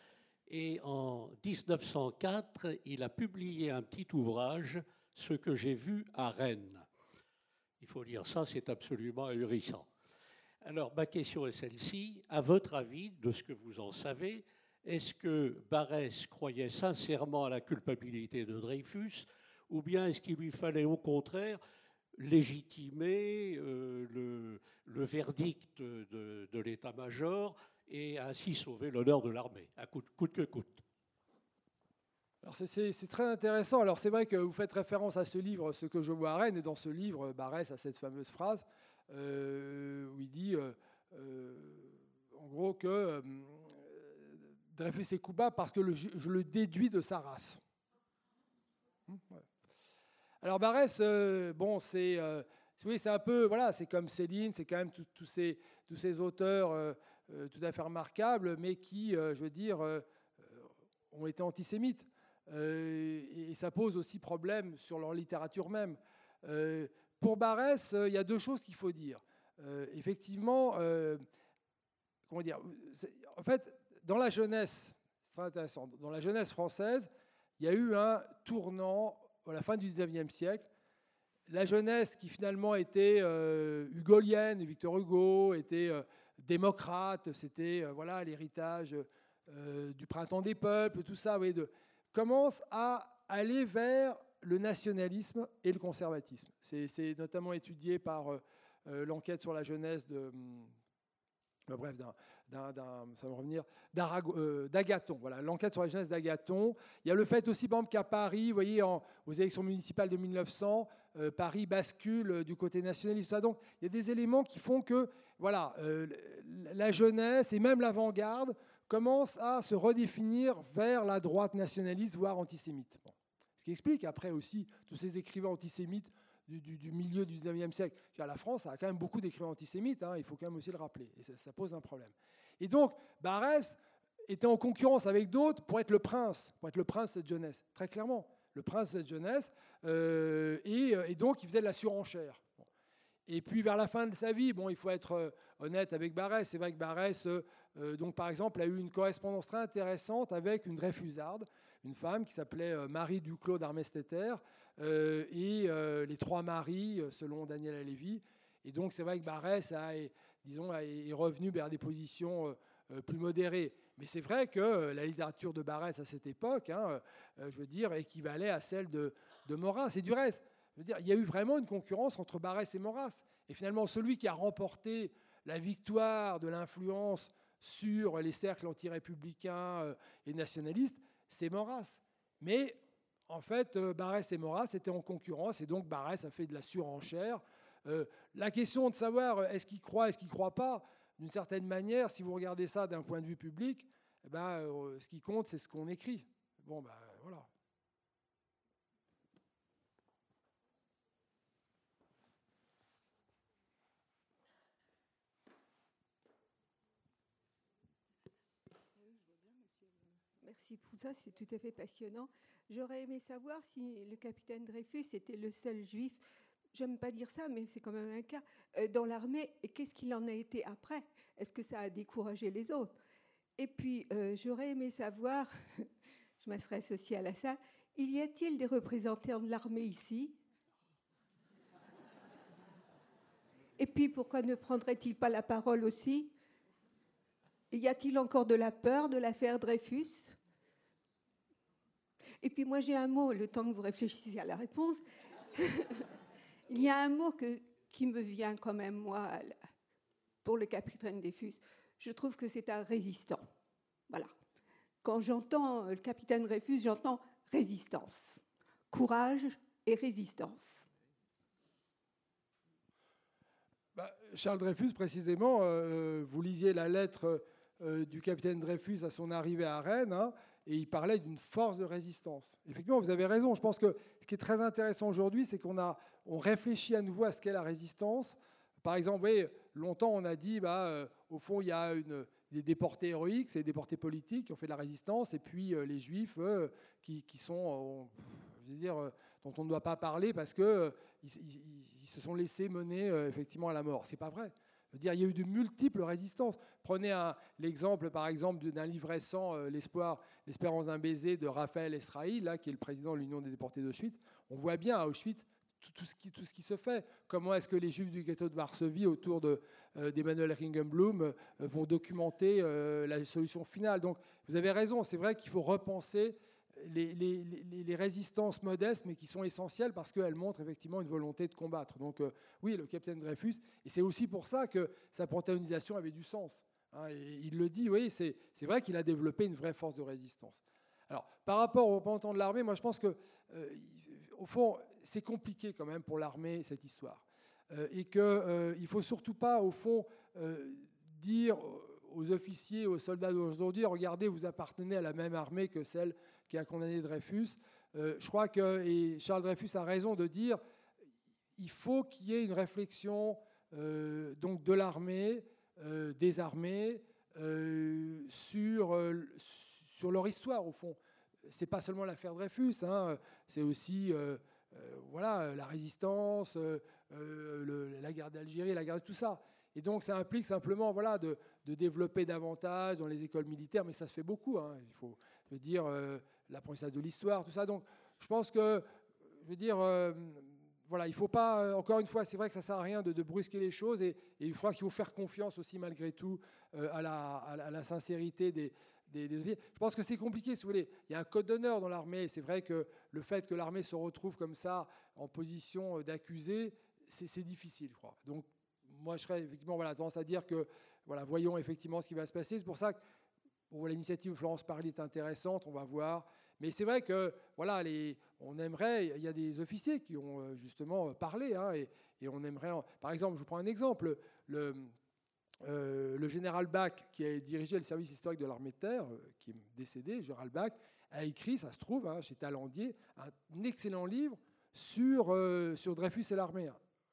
et en 1904, il a publié un petit ouvrage, Ce que j'ai vu à Rennes. Il faut dire ça, c'est absolument ahurissant. Alors ma question est celle-ci. À votre avis, de ce que vous en savez, est-ce que Barès croyait sincèrement à la culpabilité de Dreyfus ou bien est-ce qu'il lui fallait au contraire légitimer euh, le, verdict de, l'état-major et ainsi sauver l'honneur de l'armée, à coûte, que coûte. C'est très intéressant. Alors c'est vrai que vous faites référence à ce livre, Ce que je vois à Rennes, et dans ce livre, Barès a cette fameuse phrase euh, où il dit, euh, en gros, que Dreyfus est coupable parce que je le déduis de sa race. Hum, alors Barès, euh, bon, c'est euh, oui, c'est un peu, voilà, c'est comme Céline, c'est quand même tous ces, tous ces auteurs euh, tout à fait remarquables, mais qui, je veux dire, ont été antisémites. et ça pose aussi problème sur leur littérature même. pour Barès, il y a deux choses qu'il faut dire. effectivement, comment dire, en fait, dans la jeunesse, c'est intéressant, dans la jeunesse française, il y a eu un tournant à la fin du XIXe siècle. La jeunesse qui finalement était euh, hugolienne, Victor Hugo, était euh, démocrate, c'était euh, voilà l'héritage du printemps des peuples, tout ça, commence à aller vers le nationalisme et le conservatisme. C'est notamment étudié par l'enquête sur la jeunesse de, hum, bref, ça va revenir, euh, d'Agathon. Voilà, l'enquête sur la jeunesse d'Agathon. Il y a le fait aussi, par exemple, qu'à Paris, vous voyez, aux élections municipales de 1900, euh, Paris bascule euh, du côté nationaliste. Donc, il y a des éléments qui font que, voilà, la jeunesse et même l'avant-garde commencent à se redéfinir vers la droite nationaliste, voire antisémite. Ce qui explique après aussi tous ces écrivains antisémites du, milieu du 19e siècle. La France a quand même beaucoup d'écrivains antisémites, hein, il faut quand même aussi le rappeler, et ça, pose un problème. Et donc, Barès était en concurrence avec d'autres pour être le prince, pour être le prince de cette jeunesse, très clairement, le prince de cette jeunesse, euh, euh, et, donc il faisait de la surenchère. Et puis vers la fin de sa vie, bon, il faut être euh, honnête avec Barès, c'est vrai que Barès, donc par exemple, a eu une correspondance très intéressante avec une Dreyfusarde, une femme qui s'appelait Marie Duclos d'Armesteter, euh, et euh, les trois maris, euh, selon Daniel Alévi. Et donc, c'est vrai que Barès a, disons, est revenu vers des positions plus modérées. Mais c'est vrai que la littérature de Barès à cette époque, hein, je veux dire, équivalait à celle de, de Maurras. Et du reste, il y a eu vraiment une concurrence entre Barès et Maurras. Et finalement, celui qui a remporté la victoire de l'influence sur les cercles anti-républicains et nationalistes, c'est Maurras. Mais en fait, euh, Barès et Maurras étaient en concurrence et donc Barès a fait de la surenchère. Euh, la question de savoir euh, est-ce qu'il croit, est-ce qu'il ne croit pas, d'une certaine manière, si vous regardez ça d'un point de vue public, eh ben, ce qui compte, c'est ce qu'on écrit. Bon, ben voilà. Merci pour ça, c'est tout à fait passionnant. J'aurais aimé savoir si le capitaine Dreyfus était le seul juif j'aime pas dire ça, mais c'est quand même un cas, dans l'armée, qu'est-ce qu'il en a été après? Est-ce que ça a découragé les autres? Et puis, j'aurais aimé savoir, je aussi à la salle, il y a-t-il des représentants de l'armée ici? Et puis, pourquoi ne prendrait-il pas la parole aussi? Y a-t-il encore de la peur de l'affaire Dreyfus? Et puis, moi, j'ai un mot, le temps que vous réfléchissiez à la réponse. Il y a un mot qui me vient quand même, moi, pour le capitaine Dreyfus. Je trouve que c'est un résistant. Voilà. Quand j'entends le capitaine Dreyfus, j'entends résistance. Courage et résistance. Bah, Charles Dreyfus, précisément, euh, vous lisiez la lettre euh, du capitaine Dreyfus à son arrivée à Rennes, hein, et il parlait d'une force de résistance. Effectivement, vous avez raison. Je pense que ce qui est très intéressant aujourd'hui, c'est qu'on a, on réfléchit à nouveau à ce qu'est la résistance. Par exemple, longtemps on a dit, bah, euh, au fond, il y a des déportés héroïques, c'est des déportés politiques qui ont fait de la résistance, et puis les juifs qui, sont, veux dire, dont on ne doit pas parler parce que ils, se sont laissés mener euh, effectivement à la mort. C'est pas vrai. Dire, il y a eu de multiples résistances. Prenez l'exemple, par exemple, d'un livre récent, euh, L'espoir, l'espérance d'un baiser de Raphaël Esraï, là, qui est le président de l'Union des déportés d'Auschwitz. On voit bien à Auschwitz tout, ce qui, se fait. Comment est-ce que les Juifs du ghetto de Varsovie, autour euh, d'Emmanuel Ringenblum, vont documenter la solution finale? Donc, vous avez raison. C'est vrai qu'il faut repenser les, résistances modestes, mais qui sont essentielles parce qu'elles montrent effectivement une volonté de combattre. Donc euh, oui, le capitaine Dreyfus, et c'est aussi pour ça que sa protagonisation avait du sens. Hein, il le dit, oui, c'est vrai qu'il a développé une vraie force de résistance. Alors, par rapport au représentant de l'armée, moi je pense que, euh, au fond, c'est compliqué quand même pour l'armée cette histoire. Euh, et qu'il ne faut surtout pas, au fond, dire aux officiers, aux soldats d'aujourd'hui, regardez, vous appartenez à la même armée que celle qui a condamné Dreyfus. Euh, je crois que, et Charles Dreyfus a raison de dire, il faut qu'il y ait une réflexion euh, donc de l'armée, euh, des armées, sur, sur leur histoire, au fond. C'est pas seulement l'affaire Dreyfus, hein, c'est aussi voilà, la résistance, la guerre d'Algérie, la guerre tout ça. Et donc, ça implique simplement voilà, de, de, développer davantage dans les écoles militaires, mais ça se fait beaucoup. Hein. Il faut dire, l'apprentissage de l'histoire, tout ça. Donc, je pense que, je veux dire, euh, voilà, il faut pas, euh, encore une fois, c'est vrai que ça sert à rien de, brusquer les choses et, et je crois qu'il faut faire confiance aussi, malgré tout, euh, à, la, à, la, sincérité des, Je pense que c'est compliqué, si vous voulez. Il y a un code d'honneur dans l'armée. C'est vrai que le fait que l'armée se retrouve comme ça, en position d'accusé, c'est difficile, je crois. Donc, moi, je serais effectivement voilà, tendance à dire que, voilà, voyons effectivement ce qui va se passer. C'est pour ça que l'initiative Florence Parly est intéressante, on va voir. Mais c'est vrai que, voilà, on aimerait, il y a des officiers qui ont euh, justement euh, parlé, hein, et, on aimerait, par exemple, je vous prends un exemple, le, euh, le général Bach, qui a dirigé le service historique de l'armée de terre, qui est décédé, général Bach, a écrit, ça se trouve, hein, chez Talandier, un excellent livre sur, sur Dreyfus et l'armée.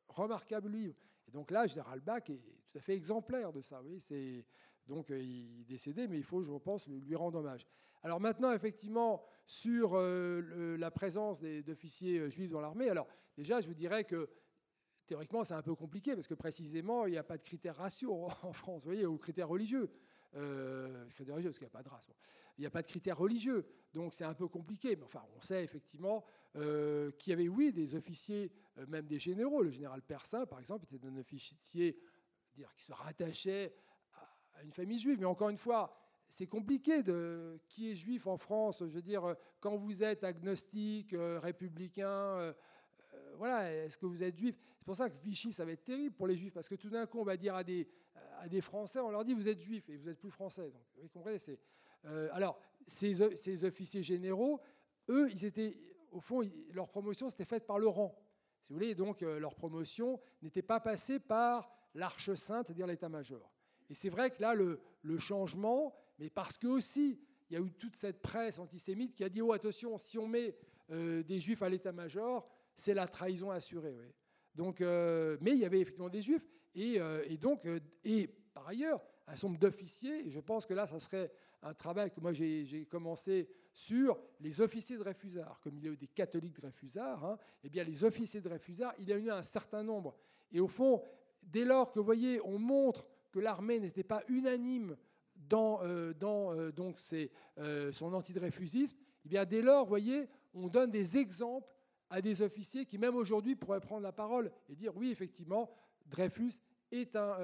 Remarquable livre. Et donc là, général Bach est tout à fait exemplaire de ça. Oui, c'est donc il est décédé, mais il faut, je pense, lui rendre hommage. Alors maintenant, effectivement, sur euh, la présence d'officiers euh, juifs dans l'armée, alors déjà, je vous dirais que théoriquement, c'est un peu compliqué parce que précisément, il n'y a pas de critères raciaux en France, vous voyez, ou critères religieux. Euh, critères religieux, parce qu'il n'y a pas de race. Il n'y a pas de critères religieux, donc c'est un peu compliqué. Mais enfin, on sait effectivement qu'il y avait, oui, des officiers, même des généraux. Le général Persin, par exemple, était un officier qui se rattachait à une famille juive. Mais encore une fois, c'est compliqué de qui est juif en France. Je veux dire, quand vous êtes agnostique, euh, républicain, euh, euh, voilà, est-ce que vous êtes juif C'est pour ça que Vichy, ça va être terrible pour les juifs, parce que tout d'un coup, on va dire à des, à des Français, on leur dit vous êtes juif et vous êtes plus français. Donc, vous comprenez c'est, Alors, ces, ces, officiers généraux, eux, ils étaient, au fond, leur promotion, c'était faite par le rang. Si vous voulez, donc leur promotion n'était pas passée par l'arche sainte, c'est-à-dire l'état-major. Et c'est vrai que là, le, le changement, mais parce que aussi, il y a eu toute cette presse antisémite qui a dit, oh attention, si on met euh, des juifs à l'état-major, c'est la trahison assurée. Donc, euh, mais il y avait effectivement des juifs, et, euh, donc, et par ailleurs, un nombre d'officiers, je pense que là, ça serait un travail que moi j'ai commencé sur les officiers de Dreyfusard. Comme il y a eu des catholiques de Dreyfusard, hein, eh bien les officiers de Dreyfusard, il y en a eu un certain nombre. Et au fond, dès lors que, vous voyez, on montre que l'armée n'était pas unanime dans, euh, dans euh, donc euh, son anti-dreyfusisme, eh bien dès lors, vous voyez, on donne des exemples à des officiers qui, même aujourd'hui, pourraient prendre la parole et dire oui, effectivement, Dreyfus est un,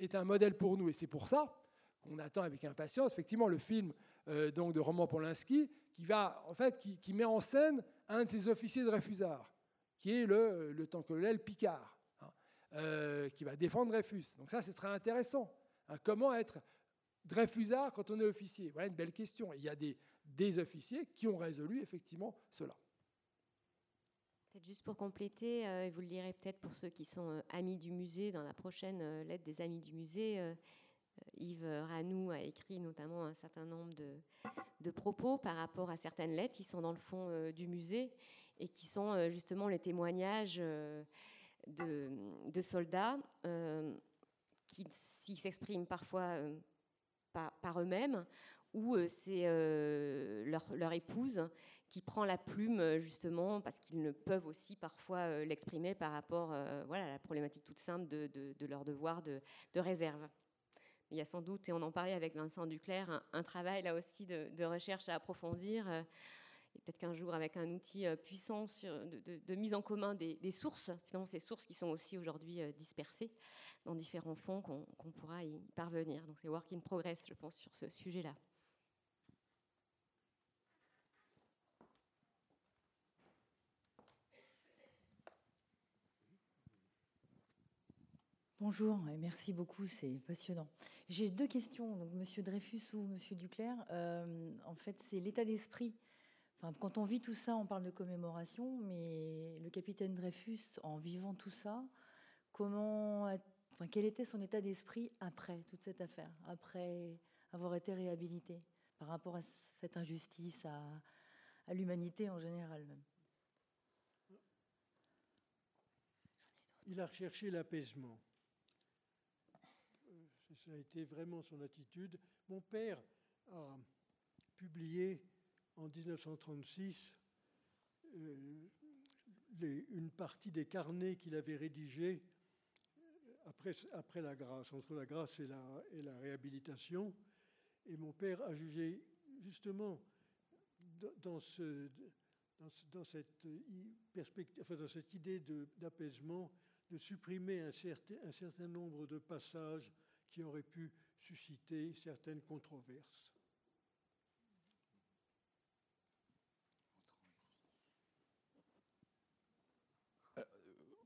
est un modèle pour nous. Et c'est pour ça qu'on attend avec impatience, effectivement, le film donc, de Roman Polanski, qui, va, en fait, qui, met en scène un de ses officiers de Dreyfusard, qui est le, le colonel Picard, hein, qui va défendre Dreyfus. Donc ça, c'est très intéressant. Hein. comment être Dreyfusard quand on est officier? Voilà une belle question. il y a des, des officiers qui ont résolu effectivement cela. Juste pour compléter, euh, et vous le lirez peut-être pour ceux qui sont euh, amis du musée, dans la prochaine euh, lettre des amis du musée, Yves Ranou a écrit notamment un certain nombre de, propos par rapport à certaines lettres qui sont dans le fond du musée et qui sont justement les témoignages de, soldats qui s'expriment parfois par, eux-mêmes, ou euh, c'est euh, leur, épouse qui prend la plume euh, justement parce qu'ils ne peuvent aussi parfois l'exprimer par rapport voilà, à la problématique toute simple de, leur devoir de, réserve. Il y a sans doute, et on en parlait avec Vincent Duclerc, un, travail là aussi de, recherche à approfondir peut-être qu'un jour, avec un outil puissant de, mise en commun des, sources, finalement ces sources qui sont aussi aujourd'hui dispersées dans différents fonds, qu'on pourra y parvenir. Donc c'est work in progress, je pense, sur ce sujet-là. Bonjour et merci beaucoup, c'est passionnant. J'ai deux questions, donc Monsieur Dreyfus ou Monsieur Duclerc. Euh, en fait, c'est l'état d'esprit quand on vit tout ça, on parle de commémoration, mais le capitaine Dreyfus, en vivant tout ça, comment, quel était son état d'esprit après toute cette affaire, après avoir été réhabilité, par rapport à cette injustice, à, l'humanité en général Il a recherché l'apaisement. Ça a été vraiment son attitude. Mon père a publié en 1936 euh, une partie des carnets qu'il avait rédigés après, après la grâce, entre la grâce et la, réhabilitation. Et mon père a jugé justement dans, ce, dans, cette, idée d'apaisement de, supprimer certain, un certain nombre de passages qui auraient pu susciter certaines controverses.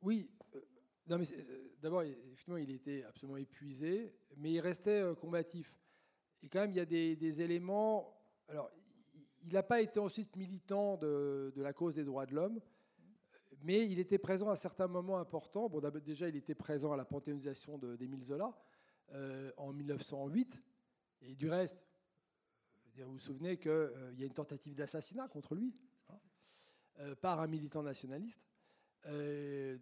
Oui, euh, euh, d'abord, effectivement, il était absolument épuisé, mais il restait euh, combatif. Et quand même, il y a des, éléments. Alors, il n'a pas été ensuite militant de, la cause des droits de l'homme, mais il était présent à certains moments importants. Bon, déjà, il était présent à la panthéonisation d'Émile Zola en 1908. Et du reste, vous vous souvenez qu'il y a une tentative d'assassinat contre lui hein, par un militant nationaliste. Euh,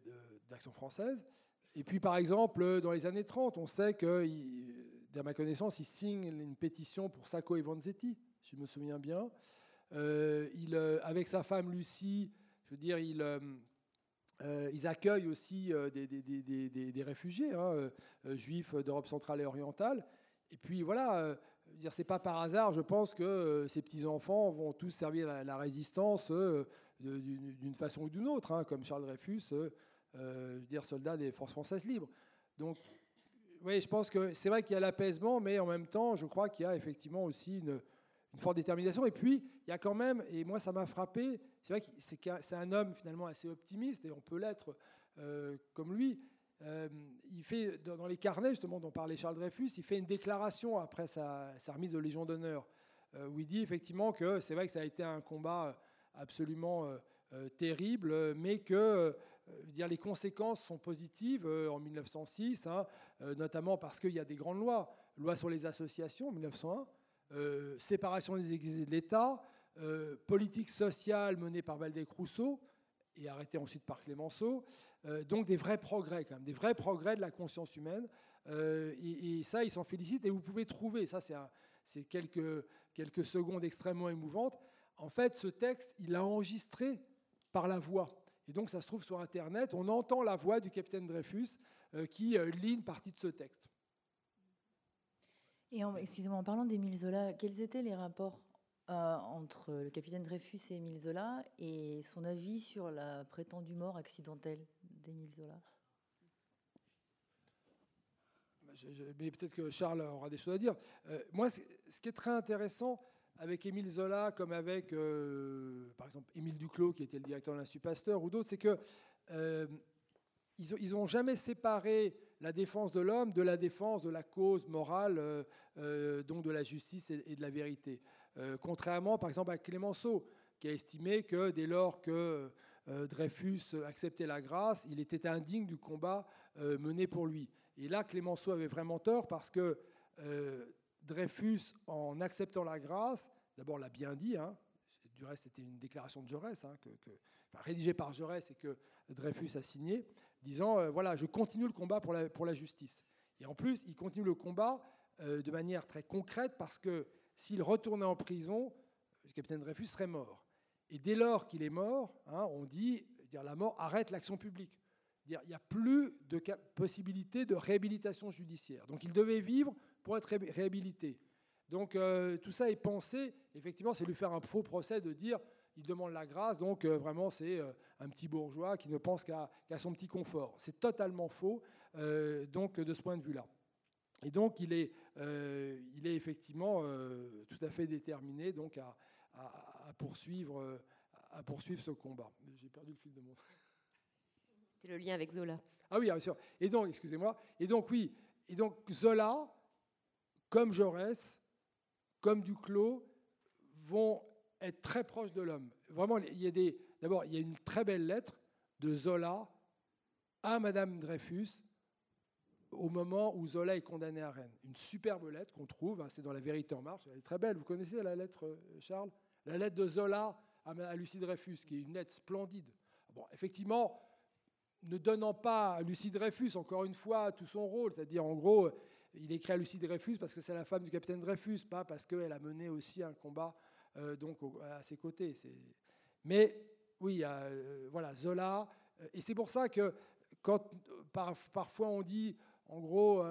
d'Action française. Et puis, par exemple, dans les années 30, on sait que, à ma connaissance, il signe une pétition pour Sacco et Vanzetti, si je me souviens bien. Euh, il, euh, avec sa femme Lucie, je veux dire, il, ils accueillent aussi des, des, des, réfugiés hein, juifs d'Europe centrale et orientale. Et puis voilà, dire c'est pas par hasard, je pense que ces petits enfants vont tous servir la, résistance d'une façon ou d'une autre, hein, comme Charles Dreyfus, euh, euh, je veux dire soldat des forces françaises libres. Donc, oui, je pense que c'est vrai qu'il y a l'apaisement, mais en même temps, je crois qu'il y a effectivement aussi une, forte détermination. Et puis, il y a quand même, et moi ça m'a frappé, c'est vrai que c'est un homme finalement assez optimiste, et on peut l'être euh, comme lui. il fait, dans les carnets justement dont parlait Charles Dreyfus, il fait une déclaration après sa, remise de Légion d'honneur, où il dit effectivement que c'est vrai que ça a été un combat absolument euh, euh, terrible, mais que euh, les conséquences sont positives en 1906, hein, notamment parce qu'il y a des grandes lois. Loi sur les associations, 1901, séparation des exilés de l'État, politique sociale menée par Valdez-Rousseau et arrêtée ensuite par Clémenceau. donc des vrais progrès, quand même, des vrais progrès de la conscience humaine. Et, et, ça, ils s'en félicitent. Et vous pouvez trouver, ça c'est quelques, quelques secondes extrêmement émouvantes. En fait, ce texte, il l'a enregistré par la voix. Et donc, ça se trouve sur Internet. On entend la voix du capitaine Dreyfus euh, qui euh, lit une partie de ce texte. Et excusez-moi, en parlant d'Émile Zola, quels étaient les rapports euh, entre le capitaine Dreyfus et Émile Zola et son avis sur la prétendue mort accidentelle d'Émile Zola bah, mais peut-être que Charles aura des choses à dire. moi, ce qui est très intéressant avec Émile Zola, comme avec, par exemple, Émile Duclos, qui était le directeur de l'Institut Pasteur, ou d'autres, c'est que ils n'ont jamais séparé la défense de l'homme de la défense de la cause morale, euh, euh, donc de la justice et, de la vérité. Euh, contrairement, par exemple, à Clémenceau, qui a estimé que dès lors que Dreyfus acceptait la grâce, il était indigne du combat mené pour lui. Et là, Clémenceau avait vraiment tort parce que Dreyfus, en acceptant la grâce, d'abord l'a bien dit, hein, du reste c'était une déclaration de Jaurès, hein, que, rédigée par Jaurès et que Dreyfus a signé, disant euh, voilà, je continue le combat pour la, pour la, justice. Et en plus, il continue le combat euh, de manière très concrète parce que s'il retournait en prison, le capitaine Dreyfus serait mort. Et dès lors qu'il est mort, hein, on dit la mort arrête l'action publique. Il n'y a plus de possibilité de réhabilitation judiciaire. Donc il devait vivre pour être réhabilité. Donc euh, tout ça est pensé, effectivement, c'est lui faire un faux procès de dire il demande la grâce, donc euh, vraiment c'est euh, un petit bourgeois qui ne pense qu'à son petit confort. C'est totalement faux, donc de ce point de vue-là. Et donc il est, il est effectivement tout à fait déterminé donc à, poursuivre, à poursuivre ce combat. J'ai perdu le fil de mon. C'est le lien avec Zola. Ah oui, bien sûr. Et donc, excusez-moi. Et donc oui, et donc Zola, comme Jaurès, comme Duclos, vont être très proche de l'homme. Vraiment, il y a des. D'abord, il y a une très belle lettre de Zola à Madame Dreyfus au moment où Zola est condamné à Rennes. Une superbe lettre qu'on trouve, hein, c'est dans La Vérité en marche, elle est très belle. Vous connaissez la lettre, euh, Charles? La lettre de Zola à Lucie Dreyfus, qui est une lettre splendide. Bon, effectivement, ne donnant pas à Lucie Dreyfus, encore une fois, tout son rôle, c'est-à-dire en gros, il écrit à Lucie Dreyfus parce que c'est la femme du capitaine Dreyfus, pas parce qu'elle a mené aussi un combat euh, donc à ses côtés. Mais oui, euh, voilà, Zola. Euh, et c'est pour ça que quand parfois on dit, en gros,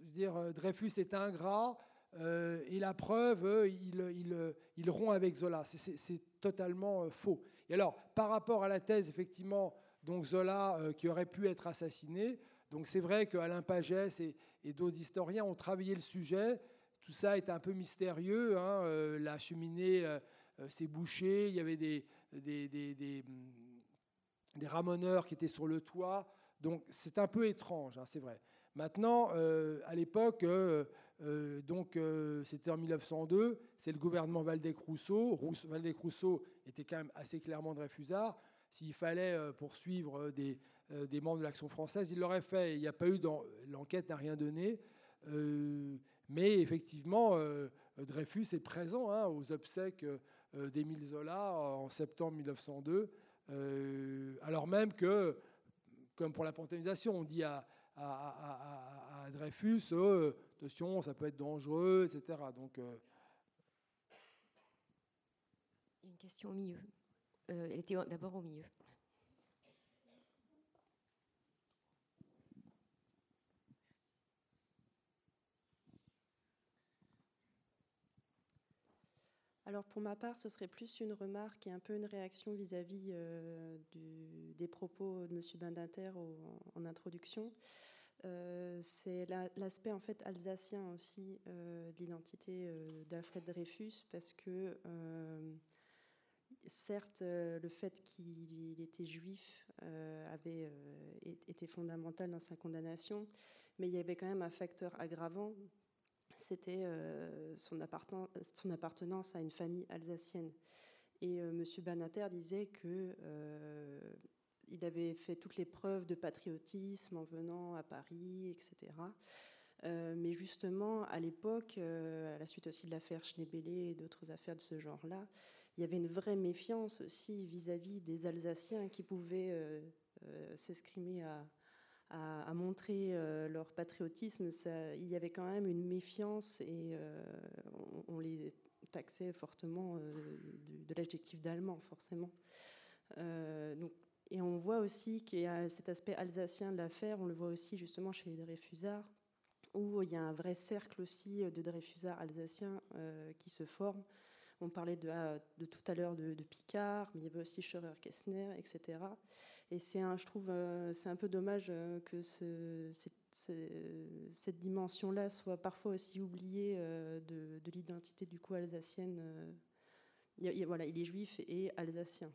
dire, Dreyfus est ingrat, et la preuve, il, rompt avec Zola. C'est totalement faux. Et alors, par rapport à la thèse, effectivement, donc Zola qui aurait pu être assassiné, donc c'est vrai qu'Alain Pagès et, et d'autres historiens ont travaillé le sujet, tout ça est un peu mystérieux. Hein, euh, la cheminée euh, euh, s'est bouchée, il y avait des, des, des, des, ramoneurs qui étaient sur le toit. Donc c'est un peu étrange, hein, c'est vrai. Maintenant, à l'époque, donc c'était en 1902, c'est le gouvernement Valdec-Rousseau. Valdec-Rousseau était quand même assez clairement Dreyfusard. S'il fallait poursuivre des, membres de l'Action française, il l'aurait fait. Il n'y a pas eu l'enquête n'a rien donné. Mais effectivement, euh, Dreyfus est présent hein, aux obsèques euh, d'Émile Zola en septembre 1902, euh, alors même que, comme pour la panthéonisation, on dit à, Dreyfus, attention, ça peut être dangereux, etc. Donc, une question au milieu. elle était d'abord au milieu. Alors pour ma part, ce serait plus une remarque et un peu une réaction vis-à-vis euh, des propos de M. Bindinter en, introduction. Euh, c'est l'aspect en fait alsacien aussi euh, de l'identité d'Alfred Dreyfus parce que certes le fait qu'il était juif avait été fondamental dans sa condamnation, mais il y avait quand même un facteur aggravant c'était euh, son, appartenance à une famille alsacienne. Et euh, M. Banater disait que euh, il avait fait toutes les preuves de patriotisme en venant à Paris, etc. mais justement, à l'époque, à la suite aussi de l'affaire Schneebele et d'autres affaires de ce genre-là, il y avait une vraie méfiance aussi vis-à-vis des Alsaciens qui pouvaient s'escrimer à, à, montrer leur patriotisme, il y avait quand même une méfiance et on, les taxait fortement de, l'adjectif d'allemand, forcément. et on voit aussi qu'il y a cet aspect alsacien de l'affaire, on le voit aussi justement chez les Dreyfusards, où il y a un vrai cercle aussi de Dreyfusards alsaciens qui se forme. On parlait de, ah, tout à l'heure de, Picard, mais il y avait aussi Scheurer-Kessner, etc. Et c'est un, je trouve, euh, c'est un peu dommage euh, que cette, dimension-là soit parfois aussi oubliée euh, de, l'identité du coup alsacienne. Il, voilà, il est juif et alsacien.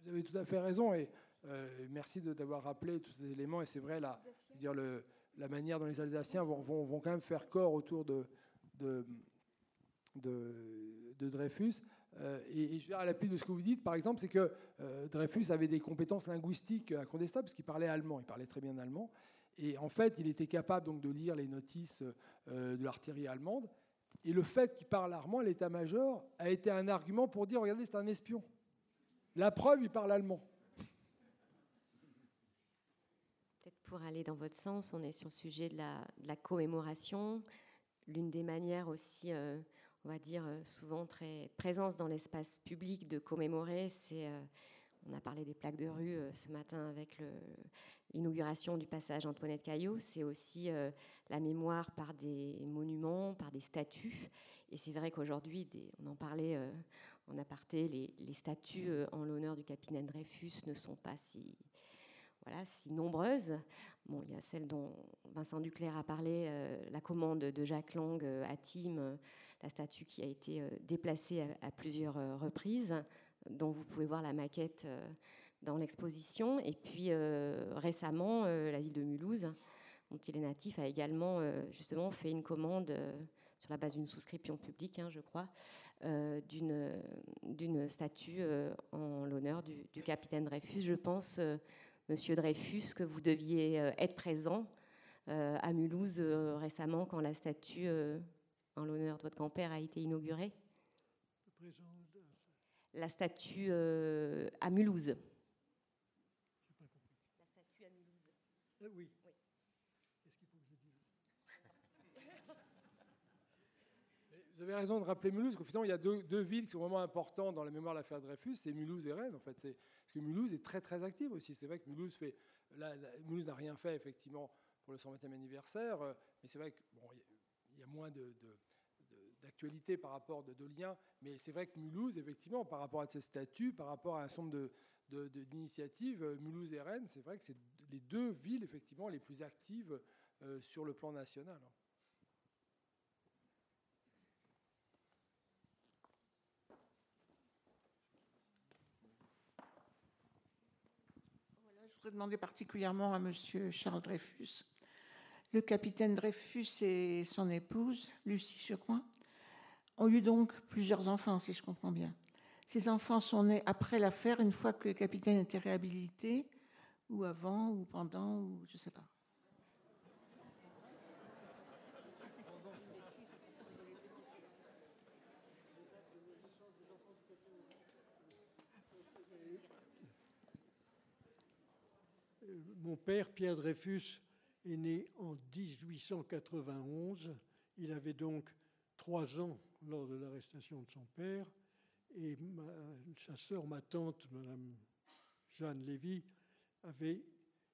Vous avez tout à fait raison et merci d'avoir rappelé tous ces éléments. Et c'est vrai, là, dire le, la manière dont les Alsaciens vont, vont, quand même faire corps autour de, de, Dreyfus. Euh, et, je vais à l'appui de ce que vous dites, par exemple, c'est que euh, Dreyfus avait des compétences linguistiques incontestables, parce qu'il parlait allemand, il parlait très bien allemand. Et en fait, il était capable donc de lire les notices euh, de l'artillerie allemande. Et le fait qu'il parle allemand à l'état-major a été un argument pour dire regardez, c'est un espion. La preuve, il parle allemand. Peut-être pour aller dans votre sens, on est sur le sujet de la, commémoration l'une des manières aussi, on va dire, euh, souvent très présence dans l'espace public de commémorer, c'est, euh, on a parlé des plaques de rue ce matin avec l'inauguration du passage Antoinette Caillot, c'est aussi la mémoire par des monuments, par des statues. Et c'est vrai qu'aujourd'hui, on en parlait en aparté, les, statues en l'honneur du capitaine Dreyfus ne sont pas si voilà, si nombreuses. Bon, il y a celle dont Vincent Duclerc a parlé, euh, la commande de Jacques Lang euh, à Tim, euh, la statue qui a été déplacée à, plusieurs reprises, dont vous pouvez voir la maquette dans l'exposition. Et puis récemment, la ville de Mulhouse, dont il est natif, a également justement fait une commande sur la base d'une souscription publique, hein, je crois, d'une statue en l'honneur du, capitaine Dreyfus. Je pense Monsieur Dreyfus, que vous deviez euh, être présent euh, à Mulhouse euh, récemment quand la statue en l'honneur de votre grand-père a été inaugurée La statue à Mulhouse. La statue à Mulhouse. oui. Qu'est-ce qu'il faut que je dise? Vous avez raison de rappeler Mulhouse, parce finalement, il y a deux, deux, villes qui sont vraiment importantes dans la mémoire de l'affaire Dreyfus, c'est Mulhouse et Rennes. En fait, c'est que Mulhouse est très très active aussi. C'est vrai que Mulhouse fait, Mulhouse n'a rien fait effectivement pour le 120e anniversaire, euh, mais c'est vrai qu'il bon, y a moins de, d'actualité par rapport de, de liens, mais c'est vrai que Mulhouse, effectivement, par rapport à ses statuts, par rapport à un certain nombre d'initiatives, euh, Mulhouse et Rennes, c'est vrai que c'est les deux villes effectivement les plus actives euh, sur le plan national. voudrais demander particulièrement à M. Charles Dreyfus. Le capitaine Dreyfus et son épouse, Lucie je ont eu donc plusieurs enfants, si je comprends bien. Ces enfants sont nés après l'affaire, une fois que le capitaine était réhabilité, ou avant, ou pendant, ou je ne sais pas. Mon père, Pierre Dreyfus, est né en 1891. Il avait donc trois ans lors de l'arrestation de son père. Et sa sœur, ma tante, Madame Jeanne Lévy, avait,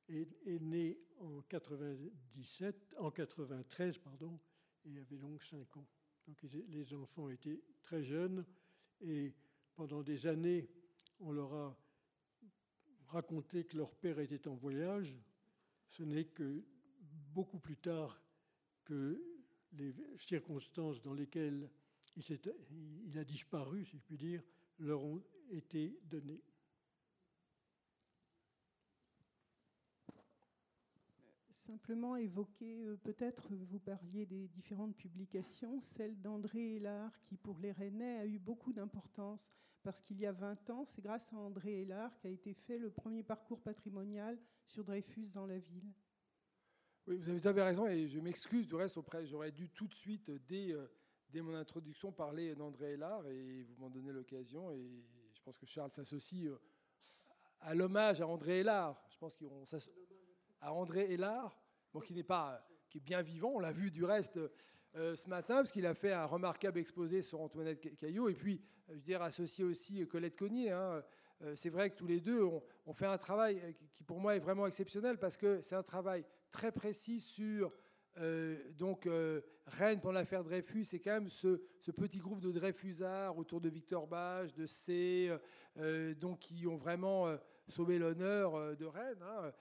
est, née en 97, en 93, pardon, et avait donc cinq ans. Donc les enfants étaient très jeunes et pendant des années, on leur a raconter que leur père était en voyage, ce n'est que beaucoup plus tard que les circonstances dans lesquelles il, a disparu, si je puis dire, leur ont été données. Simplement évoquer, euh, peut-être vous parliez des différentes publications, celle d'André Hélard qui pour les Rennais a eu beaucoup d'importance parce qu'il y a 20 ans, c'est grâce à André Hélard qu'a été fait le premier parcours patrimonial sur Dreyfus dans la ville. Oui, vous avez, tout à fait raison et je m'excuse du reste auprès. J'aurais dû tout de suite, dès, euh, dès mon introduction, parler d'André Hélard et vous m'en donnez l'occasion. Et je pense que Charles s'associe euh, à l'hommage à André Hélard. Je pense qu'on à André Hélard, bon, qui n'est pas, qui est bien vivant. On l'a vu du reste euh, ce matin, parce qu'il a fait un remarquable exposé sur Antoinette Caillot, et puis, euh, je veux dire, associé aussi Colette Cognier. Hein. c'est vrai que tous les deux ont, fait un travail qui, pour moi, est vraiment exceptionnel, parce que c'est un travail très précis sur euh, donc, euh, Rennes, pour l'affaire Dreyfus, c'est quand même ce, petit groupe de Dreyfusards autour de Victor Bage, de C, euh, donc, qui ont vraiment sauvé l'honneur de Rennes. Hein.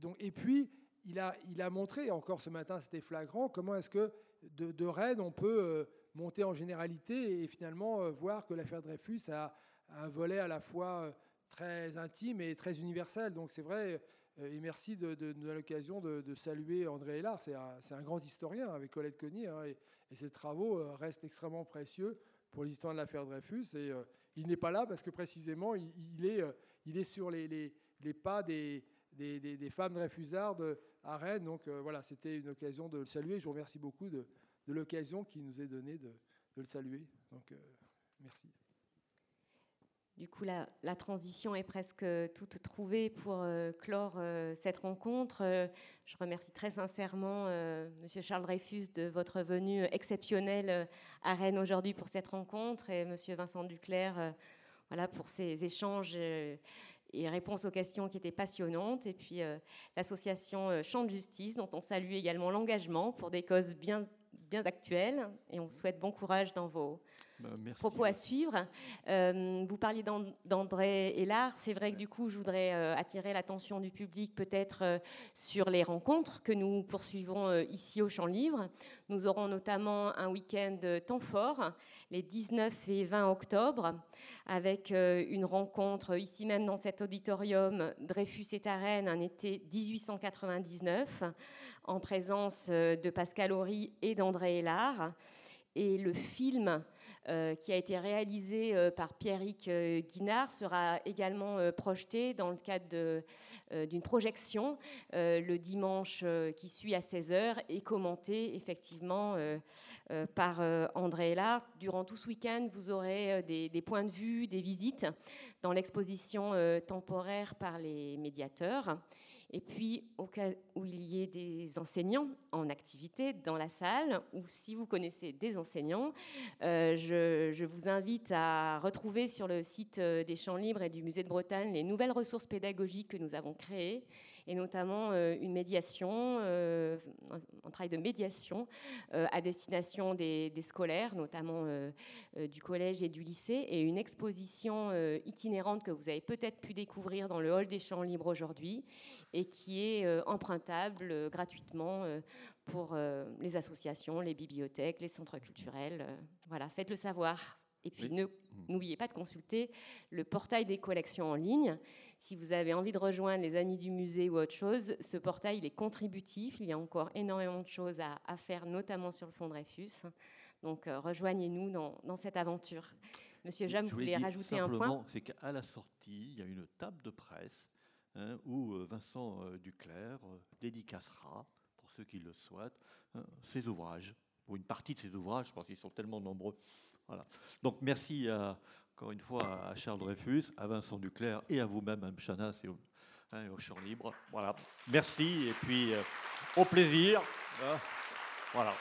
donc, et puis, il a, il a montré, encore ce matin, c'était flagrant, comment est-ce que de, Rennes, on peut monter en généralité et finalement voir que l'affaire Dreyfus a, un volet à la fois très intime et très universel. Donc, c'est vrai et merci de, l'occasion de, saluer André Hélard. C'est un, grand historien avec Colette Cognier. Hein, et, ses travaux euh, restent extrêmement précieux pour l'histoire de l'affaire Dreyfus. Et euh, il n'est pas là parce que précisément, il, est, sur les, pas des, femmes Dreyfusardes à Rennes. Donc voilà, c'était une occasion de le saluer. Je vous remercie beaucoup de, l'occasion qui nous est donnée de, le saluer. Donc merci. Du coup, la, transition est presque toute trouvée pour euh, clore euh, cette rencontre. Euh, je remercie très sincèrement Monsieur Charles Dreyfus de votre venue exceptionnelle à Rennes aujourd'hui pour cette rencontre et Monsieur Vincent Duclerc voilà, pour ces échanges et réponses aux questions qui étaient passionnantes. Et puis l'association Champ de Justice, dont on salue également l'engagement pour des causes bien, bien actuelles. Et on souhaite bon courage dans vos bah, propos à suivre. Euh, vous parliez d'André Hélard. C'est vrai que du coup, je voudrais euh, attirer l'attention du public peut-être euh, sur les rencontres que nous poursuivons ici au Champ Libre. Nous aurons notamment un week-end temps fort, les 19 et 20 octobre, avec une rencontre ici même dans cet auditorium Dreyfus et Tarenne, un été 1899, en présence de Pascal Horry et d'André Hélard. Et le film qui a été réalisé euh, par Pierrick euh, Guinard, sera également projeté dans le cadre d'une projection le dimanche qui suit à 16h et commenté effectivement par André Hélard. Durant tout ce week-end, vous aurez des, points de vue, des visites dans l'exposition temporaire par les médiateurs. Et puis, au cas où il y ait des enseignants en activité dans la salle, ou si vous connaissez des enseignants, euh, je, vous invite à retrouver sur le site euh, des Champs Libres et du Musée de Bretagne les nouvelles ressources pédagogiques que nous avons créées et notamment euh, une médiation, euh, un travail de médiation euh, à destination des, scolaires, notamment du collège et du lycée, et une exposition itinérante que vous avez peut-être pu découvrir dans le hall des Champs Libres aujourd'hui et qui est empruntable gratuitement pour les associations, les bibliothèques, les centres culturels. voilà, faites le savoir. Et puis n'oubliez pas de consulter le portail des collections en ligne. Si vous avez envie de rejoindre les amis du musée ou autre chose, ce portail il est contributif. Il y a encore énormément de choses à, faire, notamment sur le fonds Dreyfus. Donc euh, rejoignez-nous dans, cette aventure. Monsieur Jam, vous voulez rajouter un point C'est qu'à la sortie, il y a une table de presse hein, où euh, Vincent euh, Duclerc dédicacera, pour ceux qui le souhaitent, hein, ses ouvrages, ou une partie de ses ouvrages, je crois qu'ils sont tellement nombreux. Voilà. Donc merci encore une fois à Charles Dreyfus, à Vincent Duclerc et à vous-même, à Mchanas et au, hein, au Champ Libre. Voilà. Merci et puis euh, au plaisir. Voilà.